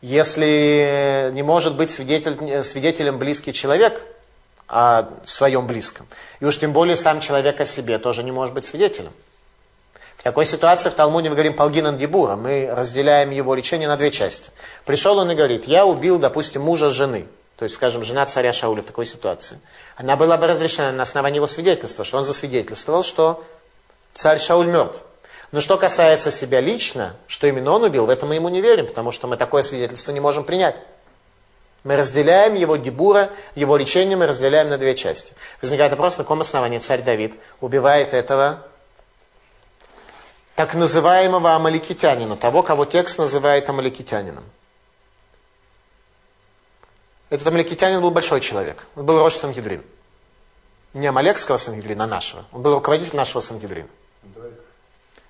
если не может быть свидетель, свидетелем близкий человек о своем близком. И уж тем более сам человек о себе тоже не может быть свидетелем. В такой ситуации в Талмуде мы говорим Полгинан Дебура, мы разделяем его лечение на две части. Пришел он и говорит, я убил, допустим, мужа жены, то есть, скажем, жена царя Шауля в такой ситуации. Она была бы разрешена на основании его свидетельства, что он засвидетельствовал, что царь Шауль мертв. Но что касается себя лично, что именно он убил, в этом мы ему не верим, потому что мы такое свидетельство не можем принять. Мы разделяем его дебура, его лечение мы разделяем на две части. Возникает вопрос, на каком основании царь Давид убивает этого так называемого амаликитянина, того, кого текст называет амаликитянином. Этот амаликитянин был большой человек. Он был Рош Сангидрин. Не Амалекского Сангидрина, а нашего. Он был руководитель нашего Сангидрина. Дуэг.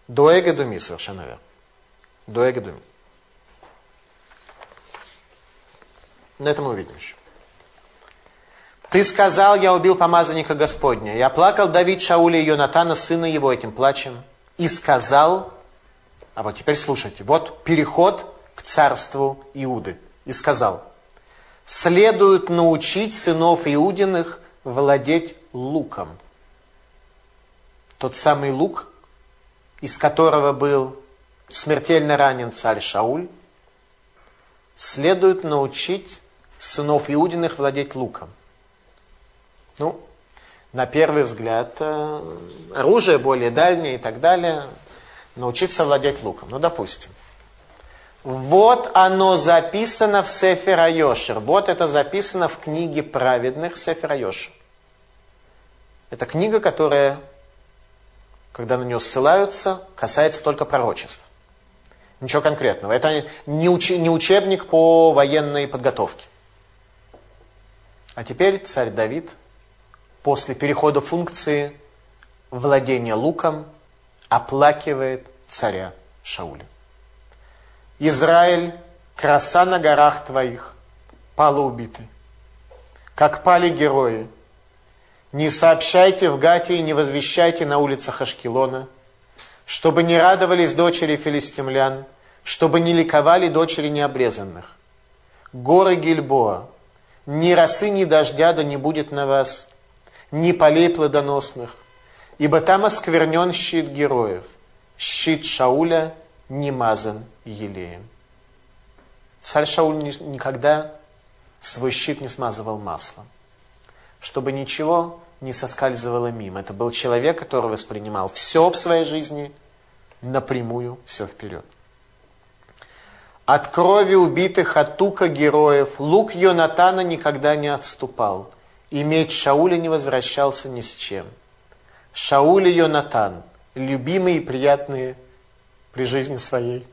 Дуэг Думи, совершенно верно. Дуэг Думи. На это мы увидим еще. Ты сказал, я убил помазанника Господня. Я плакал Давид Шауля и Йонатана, сына его, этим плачем и сказал, а вот теперь слушайте, вот переход к царству Иуды. И сказал, следует научить сынов Иудиных владеть луком. Тот самый лук, из которого был смертельно ранен царь Шауль, следует научить сынов Иудиных владеть луком. Ну, на первый взгляд, э, оружие более дальнее и так далее, научиться владеть луком. Ну, допустим. Вот оно записано в Сефер Айошер. Вот это записано в книге праведных Сефер Айошер. Это книга, которая, когда на нее ссылаются, касается только пророчеств. Ничего конкретного. Это не, уч, не учебник по военной подготовке. А теперь царь Давид – после перехода функции владения луком оплакивает царя Шауля. Израиль, краса на горах твоих, пала убитый. Как пали герои. Не сообщайте в Гате и не возвещайте на улицах Ашкелона, чтобы не радовались дочери филистимлян, чтобы не ликовали дочери необрезанных. Горы Гильбоа, ни росы, ни дождя да не будет на вас, ни полей плодоносных, ибо там осквернен щит героев, щит Шауля не мазан елеем. Царь Шауль никогда свой щит не смазывал маслом. чтобы ничего не соскальзывало мимо. Это был человек, который воспринимал все в своей жизни напрямую, все вперед. От крови убитых, от тука героев, лук Йонатана никогда не отступал, и меч Шауля не возвращался ни с чем. Шауль и Йонатан, любимые и приятные при жизни своей,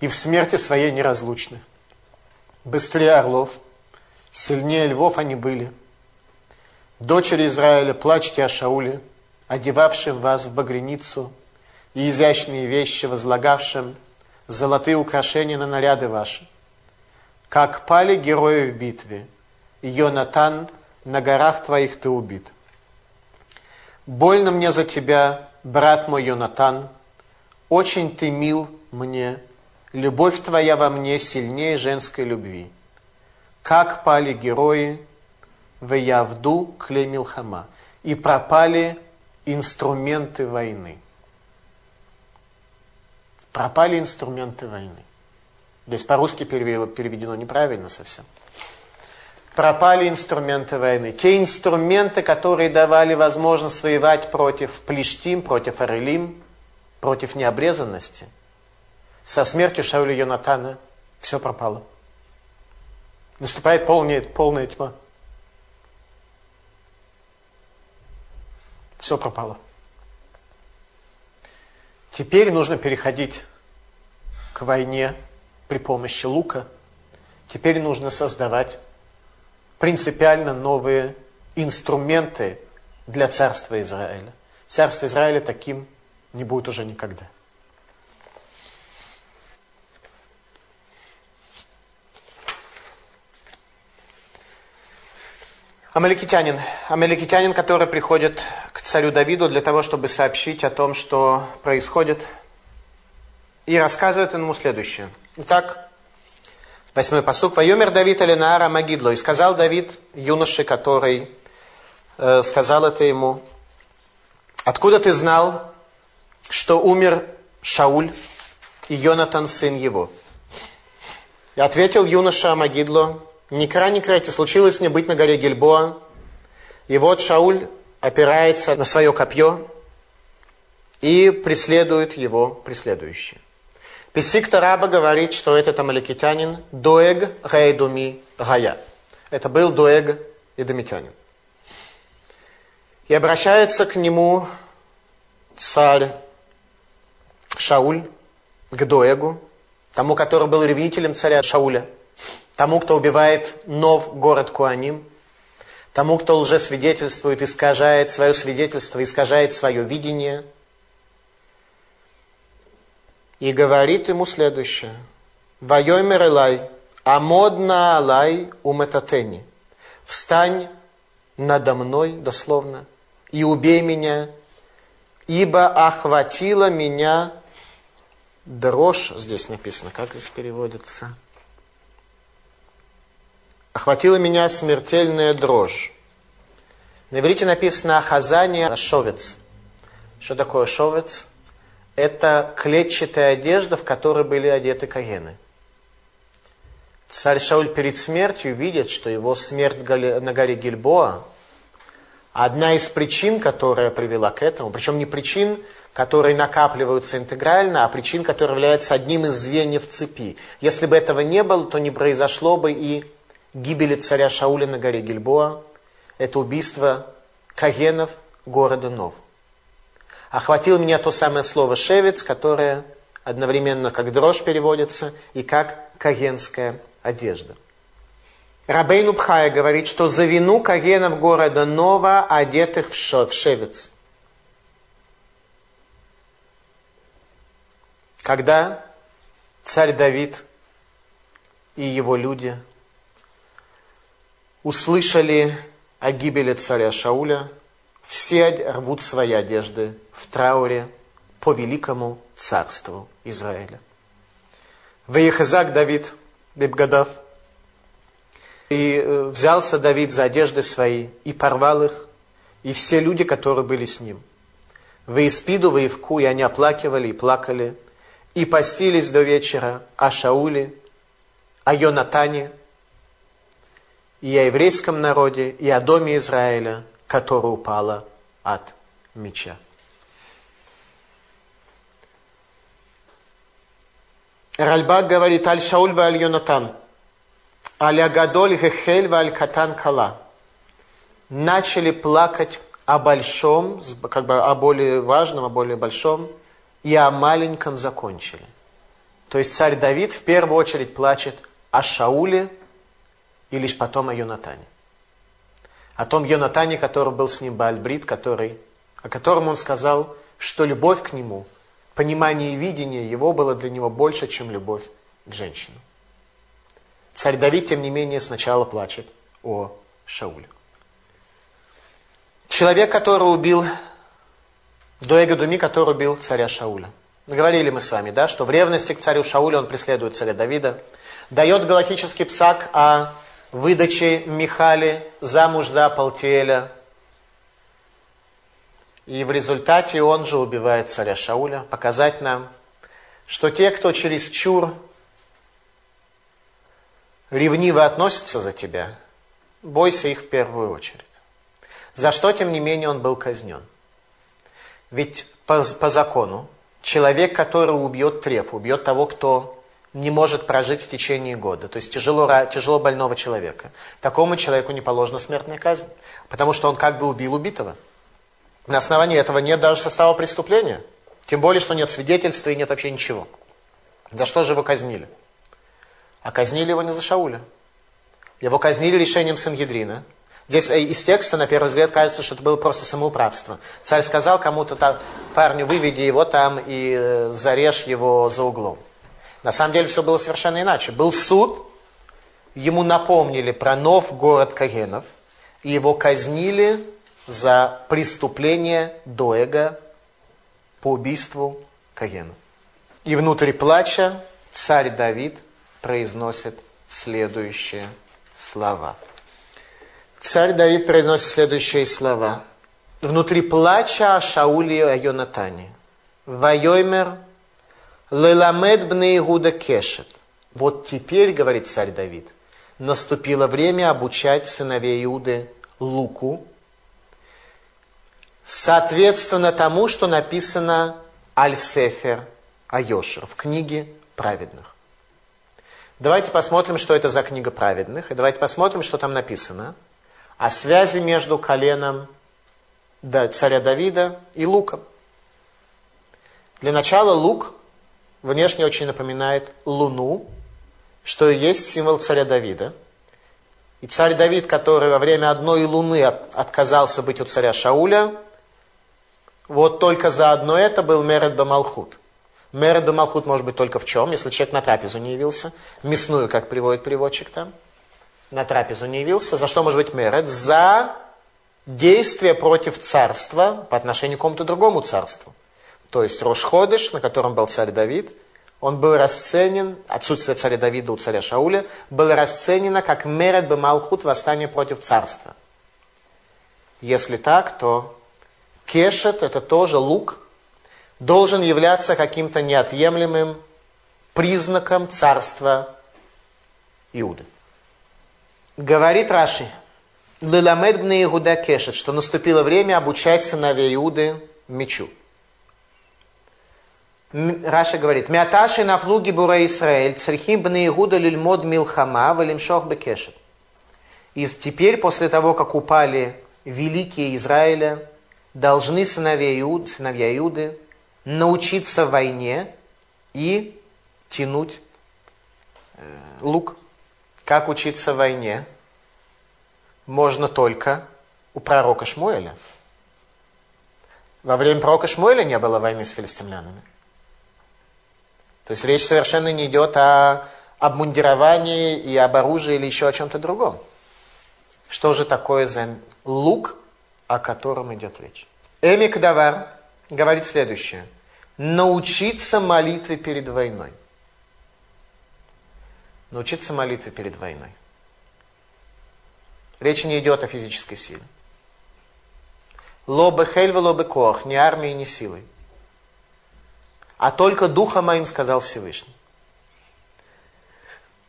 и в смерти своей неразлучны. Быстрее орлов, сильнее львов они были. Дочери Израиля, плачьте о Шауле, одевавшем вас в багряницу, и изящные вещи, возлагавшим золотые украшения на наряды ваши. Как пали герои в битве, Йонатан, на горах твоих ты убит. Больно мне за тебя, брат мой Йонатан, очень ты мил мне, любовь твоя во мне сильнее женской любви. Как пали герои в Явду Клемилхама, и пропали инструменты войны пропали инструменты войны. Здесь по-русски переведено неправильно совсем. Пропали инструменты войны. Те инструменты, которые давали возможность воевать против Плештим, против Арелим, против необрезанности. Со смертью Шауля Йонатана все пропало. Наступает полная, полная тьма. Все пропало. Теперь нужно переходить к войне при помощи лука. Теперь нужно создавать принципиально новые инструменты для царства Израиля. Царство Израиля таким не будет уже никогда. Амаликитянин. Амаликитянин, который приходит к царю Давиду для того, чтобы сообщить о том, что происходит, и рассказывает ему следующее. Итак, восьмой посук. «Вайомер Давид Алинаара Магидло». И сказал Давид юноше, который э, сказал это ему, «Откуда ты знал, что умер Шауль и Йонатан, сын его?» И ответил юноша Магидло, ни кра, ни крати, случилось мне быть на горе Гильбоа, и вот Шауль опирается на свое копье и преследует его преследующие. Писикта Раба говорит, что этот амаликитянин Доег Гайдуми Гая. Это был Доег Эдомитянин. И обращается к нему царь Шауль, к Доегу, тому, который был ревнителем царя Шауля – тому, кто убивает нов город Куаним, тому, кто лжесвидетельствует, искажает свое свидетельство, искажает свое видение. И говорит ему следующее. Вайомер Элай, амодна алай уметатени. Встань надо мной, дословно, и убей меня, ибо охватила меня дрожь, здесь написано, как здесь переводится – охватила меня смертельная дрожь. На иврите написано «Ахазание шовец». Что такое шовец? Это клетчатая одежда, в которой были одеты каены. Царь Шауль перед смертью видит, что его смерть на горе Гильбоа одна из причин, которая привела к этому, причем не причин, которые накапливаются интегрально, а причин, которые являются одним из звеньев цепи. Если бы этого не было, то не произошло бы и гибели царя Шауля на горе Гильбоа, это убийство Кагенов города Нов. Охватил меня то самое слово «шевец», которое одновременно как дрожь переводится и как кагенская одежда. Рабейну Пхая говорит, что за вину кагенов города Нова, одетых в шевец. Когда царь Давид и его люди – услышали о гибели царя Шауля, все рвут свои одежды в трауре по великому царству Израиля. Выехазак Давид Бибгадав, и э, взялся Давид за одежды свои и порвал их, и все люди, которые были с ним. В Испиду, в Ивку, и они оплакивали и плакали, и постились до вечера о Шауле, о Йонатане, и о еврейском народе, и о доме Израиля, которое упало от меча. Ральбак говорит, аль Шауль ва аль Йонатан, аль Агадоль гехель ва аль Катан Кала. Начали плакать о большом, как бы о более важном, о более большом, и о маленьком закончили. То есть царь Давид в первую очередь плачет о Шауле и лишь потом о Йонатане. О том Йонатане, который был с ним Баальбрит, который, о котором он сказал, что любовь к нему, понимание и видение его было для него больше, чем любовь к женщине. Царь Давид, тем не менее, сначала плачет о Шауле. Человек, который убил Доэга Думи, который убил царя Шауля. Говорили мы с вами, да, что в ревности к царю Шаулю он преследует царя Давида, дает галактический псак о выдаче Михали замуж за Палтиэля. И в результате он же убивает царя Шауля, показать нам, что те, кто через чур ревниво относятся за тебя, бойся их в первую очередь. За что, тем не менее, он был казнен. Ведь по, по закону человек, который убьет треф, убьет того, кто не может прожить в течение года, то есть тяжело, тяжело больного человека, такому человеку не положена смертная казнь, потому что он как бы убил убитого. На основании этого нет даже состава преступления, тем более, что нет свидетельства и нет вообще ничего. За что же его казнили? А казнили его не за Шауля. Его казнили решением Сангедрина, Здесь э, из текста, на первый взгляд, кажется, что это было просто самоуправство. Царь сказал кому-то парню, выведи его там и э, зарежь его за углом. На самом деле все было совершенно иначе. Был суд, ему напомнили про нов город Кагенов, и его казнили за преступление Доэга по убийству Кагенов. И внутри плача царь Давид произносит следующие слова. Царь Давид произносит следующие слова. Внутри плача о Шауле и о Йонатане. Вайоймер леламед бне Игуда кешет. Вот теперь, говорит царь Давид, наступило время обучать сыновей Иуды луку, соответственно тому, что написано Аль-Сефер Айошер в книге праведных. Давайте посмотрим, что это за книга праведных, и давайте посмотрим, что там написано – о связи между коленом царя Давида и луком. Для начала лук внешне очень напоминает луну, что и есть символ царя Давида. И царь Давид, который во время одной луны отказался быть у царя Шауля, вот только за одно это был Меред Бамалхут. Меред Бамалхут может быть только в чем? Если человек на трапезу не явился, мясную, как приводит приводчик там – на трапезу не явился, за что может быть мерет? За действие против царства по отношению к какому-то другому царству. То есть Рошходыш, на котором был царь Давид, он был расценен, отсутствие царя Давида у царя Шауля, было расценено как мерет бемалхут, восстание против царства. Если так, то кешет, это тоже лук, должен являться каким-то неотъемлемым признаком царства Иуды. Говорит Раши, Лиламед Иуда кешет, что наступило время обучать сыновей Иуды мечу. Раша говорит, Мяташи на флуги бура Исраэль, црихим бне Иуда лильмод милхама, валимшох бекешет. И теперь, после того, как упали великие Израиля, должны сыновья Иуды, сыновья Иуды научиться войне и тянуть э, лук. Как учиться войне? Можно только у пророка Шмуэля. Во время пророка Шмуэля не было войны с филистимлянами. То есть речь совершенно не идет о обмундировании и об оружии или еще о чем-то другом. Что же такое за лук, о котором идет речь? Эми Кадавар говорит следующее. Научиться молитве перед войной научиться молитве перед войной. Речь не идет о физической силе. Лобы хельва, лобы коах, ни армией, ни силой. А только духа моим сказал Всевышний.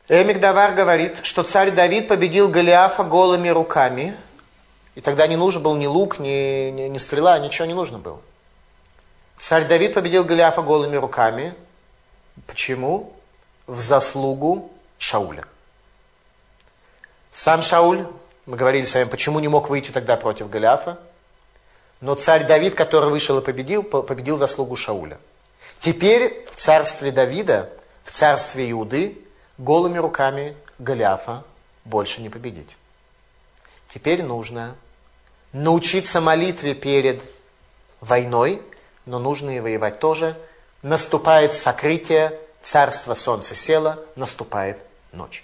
Эмик Давар говорит, что царь Давид победил Голиафа голыми руками, и тогда не нужен был ни лук, ни, ни, ни стрела, ничего не нужно было. Царь Давид победил Голиафа голыми руками. Почему? В заслугу Шауля. Сам Шауль, мы говорили с вами, почему не мог выйти тогда против Голиафа, но царь Давид, который вышел и победил, победил заслугу Шауля. Теперь в царстве Давида, в царстве Иуды, голыми руками Голиафа больше не победить. Теперь нужно научиться молитве перед войной, но нужно и воевать тоже. Наступает сокрытие, царство солнца село, наступает ночь.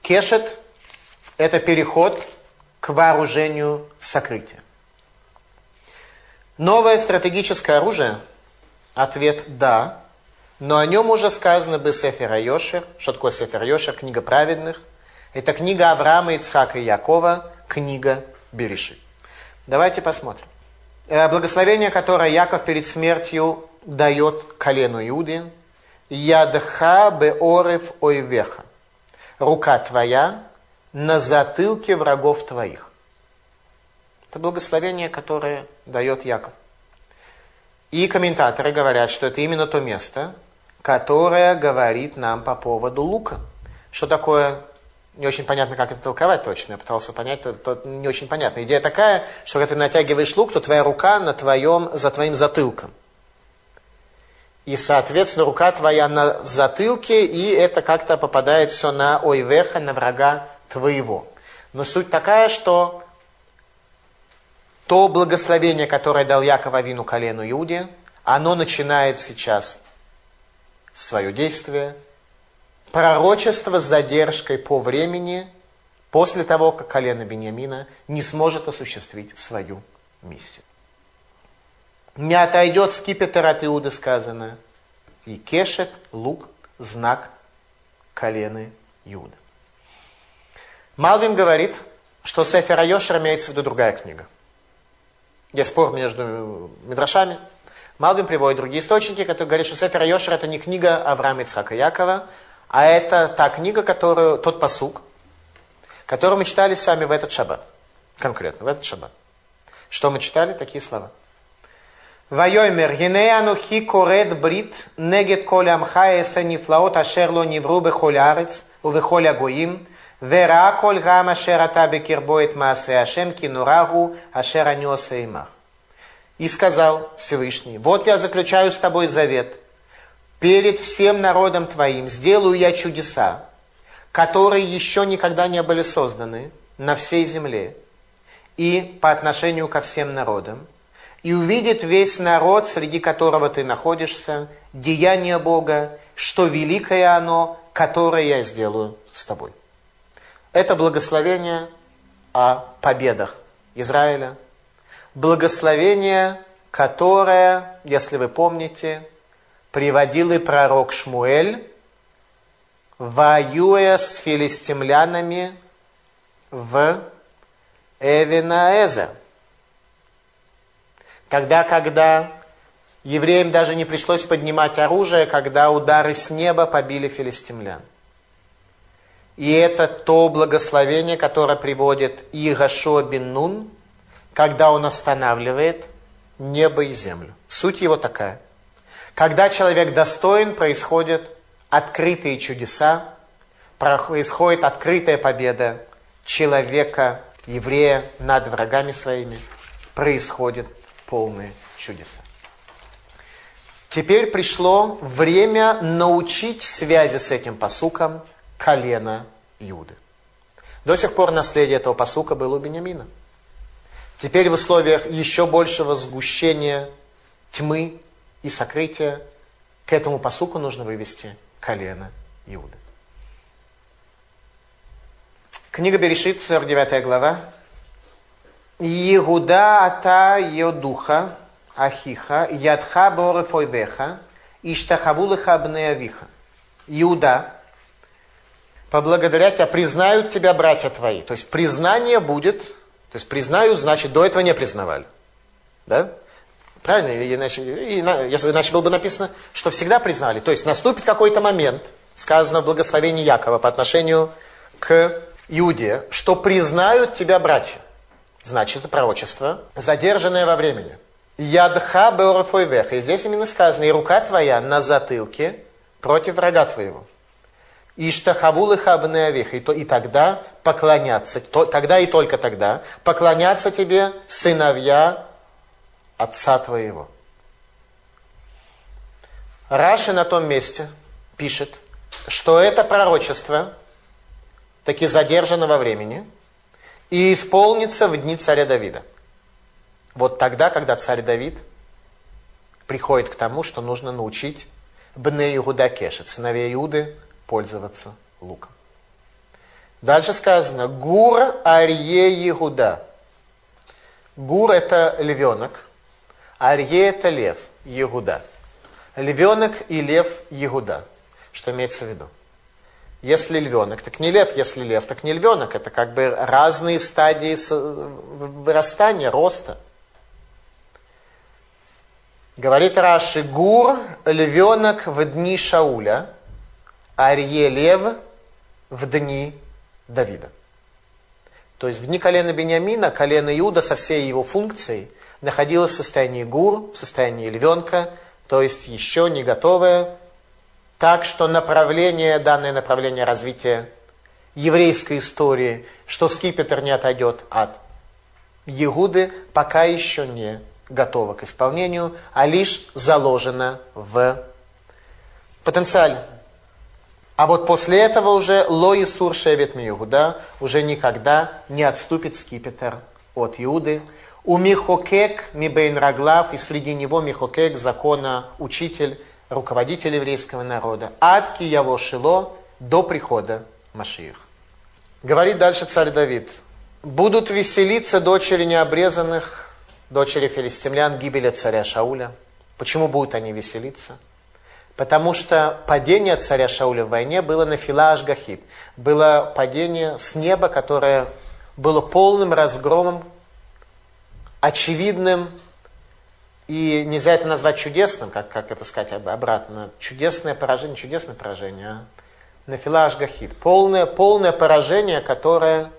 Кешет – это переход к вооружению сокрытия. Новое стратегическое оружие? Ответ – да. Но о нем уже сказано бы Сефер Йошер. Что такое Сефер Йошер? Книга праведных. Это книга Авраама, Ицхака и Якова, книга Берешит. Давайте посмотрим. Э, благословение, которое Яков перед смертью дает колену Иуде. Ядха беорев ойвеха. Рука твоя на затылке врагов твоих. Это благословение, которое дает Яков. И комментаторы говорят, что это именно то место, которое говорит нам по поводу лука. Что такое не очень понятно, как это толковать точно. Я пытался понять, то, то не очень понятно. Идея такая, что когда ты натягиваешь лук, то твоя рука на твоем, за твоим затылком. И, соответственно, рука твоя на затылке, и это как-то попадает все на ойвеха, на врага твоего. Но суть такая, что то благословение, которое дал Яков Авину колену Иуде, оно начинает сейчас свое действие. Пророчество с задержкой по времени после того, как колено Бениамина не сможет осуществить свою миссию. Не отойдет скипетр от Иуды, сказано, и кешет, лук, знак колены Иуда. Малвин говорит, что Сефер Айошер имеется в виду другая книга где спор между Мидрашами. Малбин приводит другие источники, которые говорят, что Сефер Йошер это не книга Авраама Ицхака Якова, а это та книга, которую, тот посук, которую мы читали сами в этот шаббат. Конкретно, в этот шаббат. Что мы читали? Такие слова. Вайомер, генея анухи корет брит, негет коля амхаеса нифлаот ашерло невру бехолярец, увехоля гоим, Вера коль гама шератаби кирбоит маасе ашем кинурагу ашера. И сказал Всевышний, вот я заключаю с тобой завет. Перед всем народом твоим сделаю я чудеса, которые еще никогда не были созданы на всей земле и по отношению ко всем народам. И увидит весь народ, среди которого ты находишься, деяние Бога, что великое оно, которое я сделаю с тобой. Это благословение о победах Израиля. Благословение, которое, если вы помните, приводил и пророк Шмуэль, воюя с филистимлянами в Эвинаэзер. Тогда, когда евреям даже не пришлось поднимать оружие, когда удары с неба побили филистимлян. И это то благословение, которое приводит Игашо бин Нун, когда он останавливает небо и землю. Суть его такая. Когда человек достоин, происходят открытые чудеса, происходит открытая победа человека, еврея над врагами своими, происходит полные чудеса. Теперь пришло время научить связи с этим посуком колено Иуды. До сих пор наследие этого посука было у Бениамина. Теперь в условиях еще большего сгущения тьмы и сокрытия к этому посуку нужно вывести колено Иуды. Книга Берешит, 49 глава, Иуда ата йодуха, ахиха, ядха бореф ойвеха, иштахаву леха авиха. Иуда, поблагодарят тебя, признают тебя братья твои. То есть признание будет, то есть признают, значит, до этого не признавали. Да? Правильно? Иначе, если иначе было бы написано, что всегда признали. То есть наступит какой-то момент, сказано в благословении Якова по отношению к Иуде, что признают тебя братья. Значит, это пророчество, задержанное во времени. Ядха беорфойвеха. И здесь именно сказано, и рука твоя на затылке против врага твоего. И штахавулы хабнеавих. И, то, и тогда поклонятся, то, тогда и только тогда поклонятся тебе сыновья отца твоего. Раши на том месте пишет, что это пророчество таки задержано во времени и исполнится в дни царя Давида. Вот тогда, когда царь Давид приходит к тому, что нужно научить Бне Иуда Кешет, сыновей Иуды, пользоваться луком. Дальше сказано, Гур Арье Иуда. Гур это львенок, Арье это лев, Иуда. Львенок и лев Иуда. Что имеется в виду? Если львенок, так не лев, если лев, так не львенок. Это как бы разные стадии вырастания, роста. Говорит Раши, Гур, львенок в дни Шауля, Арье лев в дни Давида. То есть в дни колена Бениамина, колено Иуда со всей его функцией находилось в состоянии гур, в состоянии львенка, то есть еще не готовое. Так что направление, данное направление развития еврейской истории, что скипетр не отойдет от Егуды, пока еще не готова к исполнению, а лишь заложена в потенциале. А вот после этого уже Лои Сур Шевет Иуда уже никогда не отступит скипетр от Иуды. У Михокек Мибейн Раглав, и среди него Михокек, закона, учитель, руководитель еврейского народа. Адки его шило до прихода Машиих. Говорит дальше царь Давид. Будут веселиться дочери необрезанных дочери филистимлян, гибели царя Шауля. Почему будут они веселиться? Потому что падение царя Шауля в войне было на Филаш Гахит. Было падение с неба, которое было полным разгромом, очевидным, и нельзя это назвать чудесным, как, как это сказать обратно. Чудесное поражение, чудесное поражение. А? На Филаш Гахит. Полное, полное поражение, которое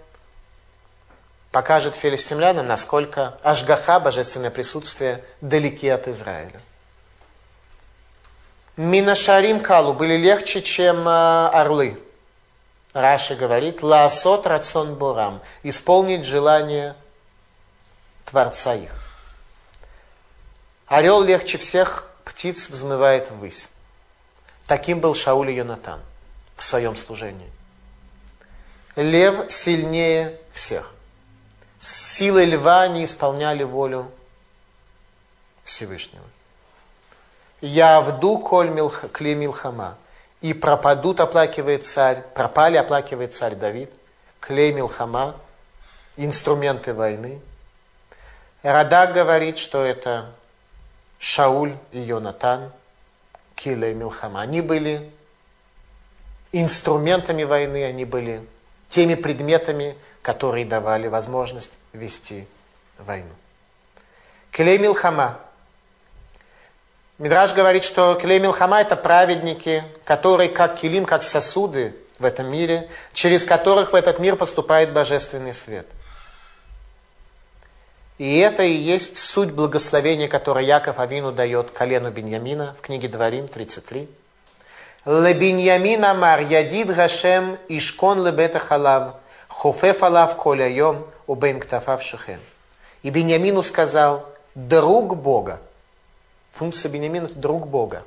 покажет филистимлянам, насколько Ашгаха, божественное присутствие, далеки от Израиля. Минашарим Калу были легче, чем э, орлы. Раши говорит, лаасот рацион бурам, исполнить желание Творца их. Орел легче всех птиц взмывает ввысь. Таким был Шауль и Йонатан в своем служении. Лев сильнее всех силой льва не исполняли волю Всевышнего. Я вду коль милх, кле милхама. И пропадут, оплакивает царь, пропали, оплакивает царь Давид. Клей милхама, инструменты войны. Радак говорит, что это Шауль и Йонатан, Килей Милхама. Они были инструментами войны, они были теми предметами, которые давали возможность вести войну. Клей Милхама. Мидраж говорит, что Клей Милхама это праведники, которые как килим, как сосуды в этом мире, через которых в этот мир поступает божественный свет. И это и есть суть благословения, которое Яков Авину дает колену Беньямина в книге Дворим 33. Лебиньямин Амар Ядид Гашем Ишкон Лебета Халав Хофеф алав коля йом убен ктафав шехен. И Бениамину сказал, друг Бога. Функция это друг Бога.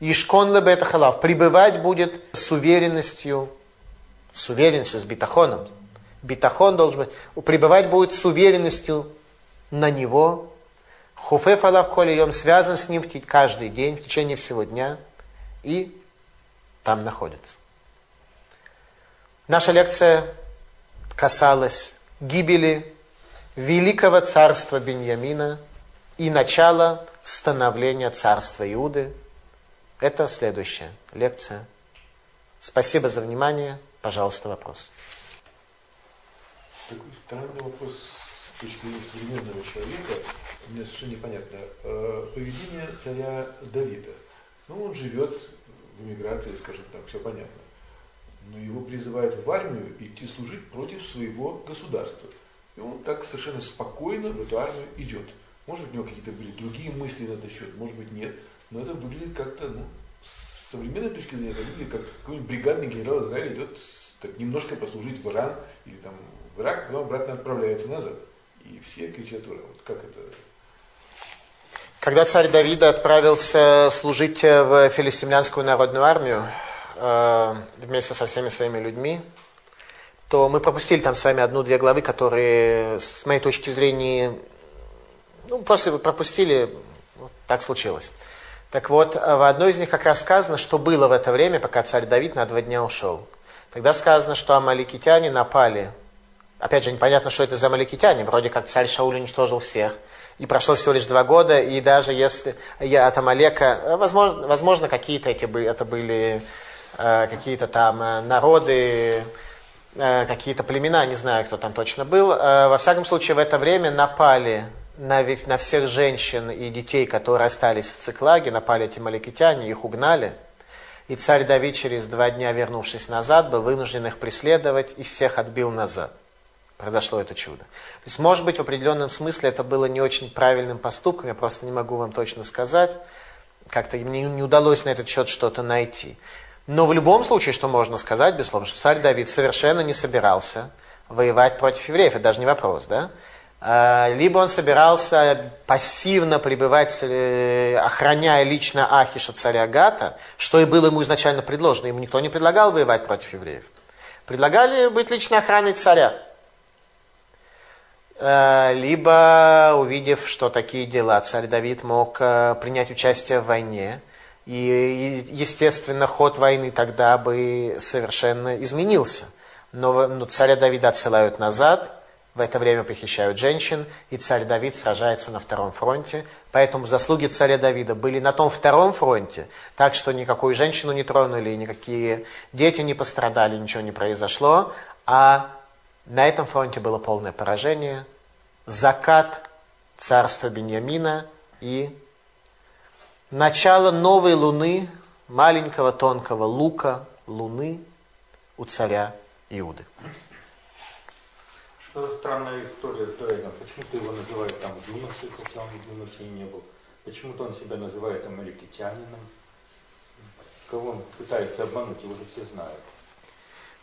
Ишкон лебета халав. Пребывать будет с уверенностью, с уверенностью, с битахоном. Битахон должен быть. Пребывать будет с уверенностью на него. Хуфе фалав коля связан с ним каждый день, в течение всего дня. И там находится. Наша лекция касалась гибели великого царства Беньямина и начала становления царства Иуды. Это следующая лекция. Спасибо за внимание. Пожалуйста, вопрос. Такой странный вопрос с точки зрения современного человека. Мне совершенно непонятно. Э, поведение царя Давида. Ну, он живет в эмиграции, скажем так, все понятно. Но его призывают в армию идти служить против своего государства. И он так совершенно спокойно в эту армию идет. Может быть, у него какие-то были другие мысли на этот счет, может быть, нет. Но это выглядит как-то, ну, с современной точки зрения, это выглядит как какой-нибудь бригадный генерал Израиля идет так немножко послужить в Иран или там в Ирак, потом обратно отправляется назад. И все кричат ура. Вот как это? Когда царь Давида отправился служить в филистимлянскую народную армию э, вместе со всеми своими людьми, то мы пропустили там с вами одну-две главы, которые, с моей точки зрения, ну, просто пропустили, вот так случилось. Так вот, в одной из них как раз сказано, что было в это время, пока царь Давид на два дня ушел. Тогда сказано, что амаликитяне напали. Опять же, непонятно, что это за амаликитяне. Вроде как царь Шауль уничтожил всех. И прошло всего лишь два года, и даже если я от Амалека, возможно, возможно какие-то эти, это были э, какие-то там э, народы, э, какие-то племена, не знаю, кто там точно был. Э, во всяком случае, в это время напали на, на всех женщин и детей, которые остались в Циклаге, напали эти маликитяне, их угнали. И царь Давид через два дня, вернувшись назад, был вынужден их преследовать и всех отбил назад. Произошло это чудо. То есть, может быть, в определенном смысле это было не очень правильным поступком, я просто не могу вам точно сказать. Как-то мне не удалось на этот счет что-то найти. Но в любом случае, что можно сказать, безусловно, что царь Давид совершенно не собирался воевать против евреев. Это даже не вопрос, да? А, либо он собирался пассивно пребывать, э, охраняя лично Ахиша царя Гата, что и было ему изначально предложено. Ему никто не предлагал воевать против евреев. Предлагали быть личной охраной царя. А, либо, увидев, что такие дела, царь Давид мог э, принять участие в войне, и, естественно, ход войны тогда бы совершенно изменился. Но, но царя Давида отсылают назад, в это время похищают женщин, и царь Давид сражается на втором фронте. Поэтому заслуги царя Давида были на том втором фронте, так что никакую женщину не тронули, никакие дети не пострадали, ничего не произошло. А на этом фронте было полное поражение, закат царства Беньямина и начало новой луны, маленького тонкого лука, луны у царя Иуды. Что за странная история с Дуэгом? Почему-то его называют там юношей, хотя он юношей не был. Почему-то он себя называет амаликитянином. Кого он пытается обмануть, его же все знают.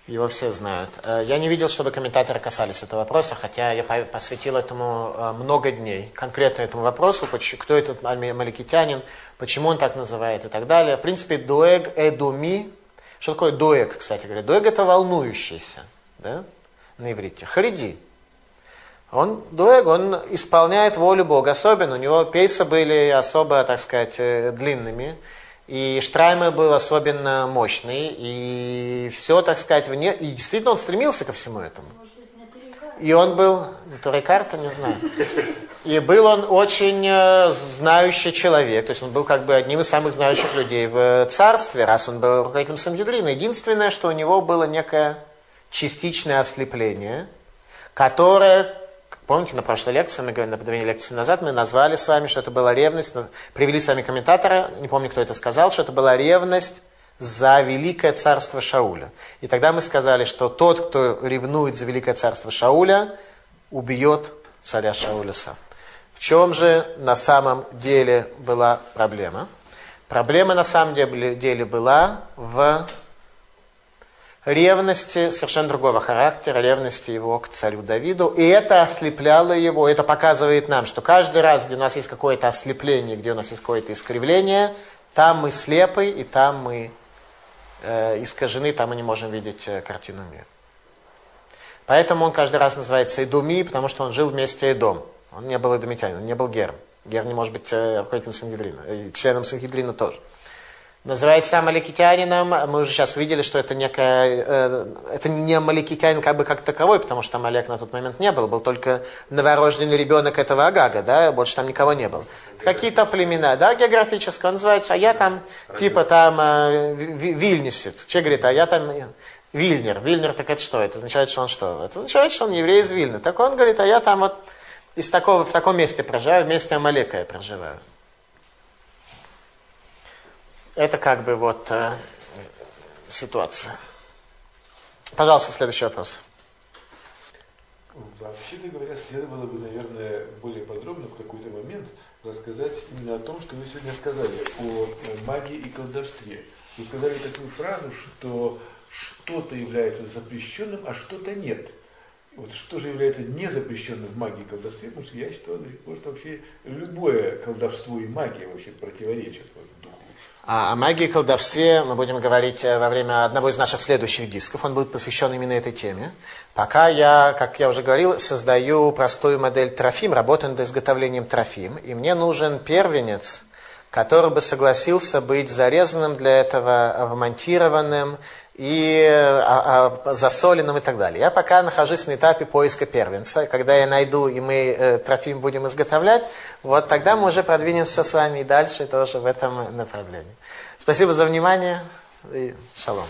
Его все знают. Э, я не видел, чтобы комментаторы касались этого вопроса, хотя я посвятил этому э, много дней, конкретно этому вопросу, кто этот маликитянин, почему он так называет и так далее. В принципе, дуэг эдуми. Что такое дуэг, кстати говоря? Дуэг это волнующийся. Да? На иврите. Хариди. Он дуэг, он исполняет волю Бога. Особенно у него пейсы были особо, так сказать, э, длинными. И Штраймер был особенно мощный. И все, так сказать, вне... И действительно он стремился ко всему этому. И он был... Турикарта, не знаю. И был он очень э, знающий человек, то есть он был как бы одним из самых знающих людей в царстве, раз он был руководителем Сангедрина. Единственное, что у него было некое частичное ослепление, которое, помните, на прошлой лекции, мы говорили, на две лекции назад, мы назвали с вами, что это была ревность, привели с вами комментатора, не помню, кто это сказал, что это была ревность за великое царство Шауля. И тогда мы сказали, что тот, кто ревнует за великое царство Шауля, убьет царя Шауля сам. В чем же на самом деле была проблема? Проблема на самом деле была в ревности совершенно другого характера, ревности его к царю Давиду. И это ослепляло его, это показывает нам, что каждый раз, где у нас есть какое-то ослепление, где у нас есть какое-то искривление, там мы слепы, и там мы э, искажены, там мы не можем видеть э, картину мира. Поэтому он каждый раз называется Эдуми, потому что он жил вместе Эдом. Он не был эдомитянин, он не был гером. Гер не может быть э, руководителем Сангидрина, и членом Сангидрина тоже называется амаликитянином, мы уже сейчас видели, что это некая, э, это не амаликитянин как бы как таковой, потому что Амалек на тот момент не был, был только новорожденный ребенок этого Агага, да, больше там никого не было. Какие-то племена, да, географически, он называется, а я там, типа там э, вильнюсец. Че говорит, а я там Вильнер. Вильнер, так это что? Это означает, что он что? Это означает, что он еврей из Вильны. Так он говорит, а я там вот из такого, в таком месте проживаю, вместе Амалека я проживаю. Это как бы вот э, ситуация. Пожалуйста, следующий вопрос. Вообще-то говоря, следовало бы, наверное, более подробно в какой-то момент рассказать именно о том, что вы сегодня сказали, о э, магии и колдовстве. Вы сказали такую фразу, что что-то является запрещенным, а что-то нет. Вот что же является незапрещенным в магии и колдовстве, потому что я считаю, что вообще любое колдовство и магия вообще противоречат вот, о магии и колдовстве мы будем говорить э, во время одного из наших следующих дисков. Он будет посвящен именно этой теме. Пока я, как я уже говорил, создаю простую модель трофим, работаю над изготовлением трофим. И мне нужен первенец, который бы согласился быть зарезанным для этого, вмонтированным и а, а, засоленным и так далее. Я пока нахожусь на этапе поиска первенца. Когда я найду и мы э, трофим будем изготовлять, вот тогда мы уже продвинемся с вами и дальше тоже в этом направлении. Спасибо за внимание и шалом.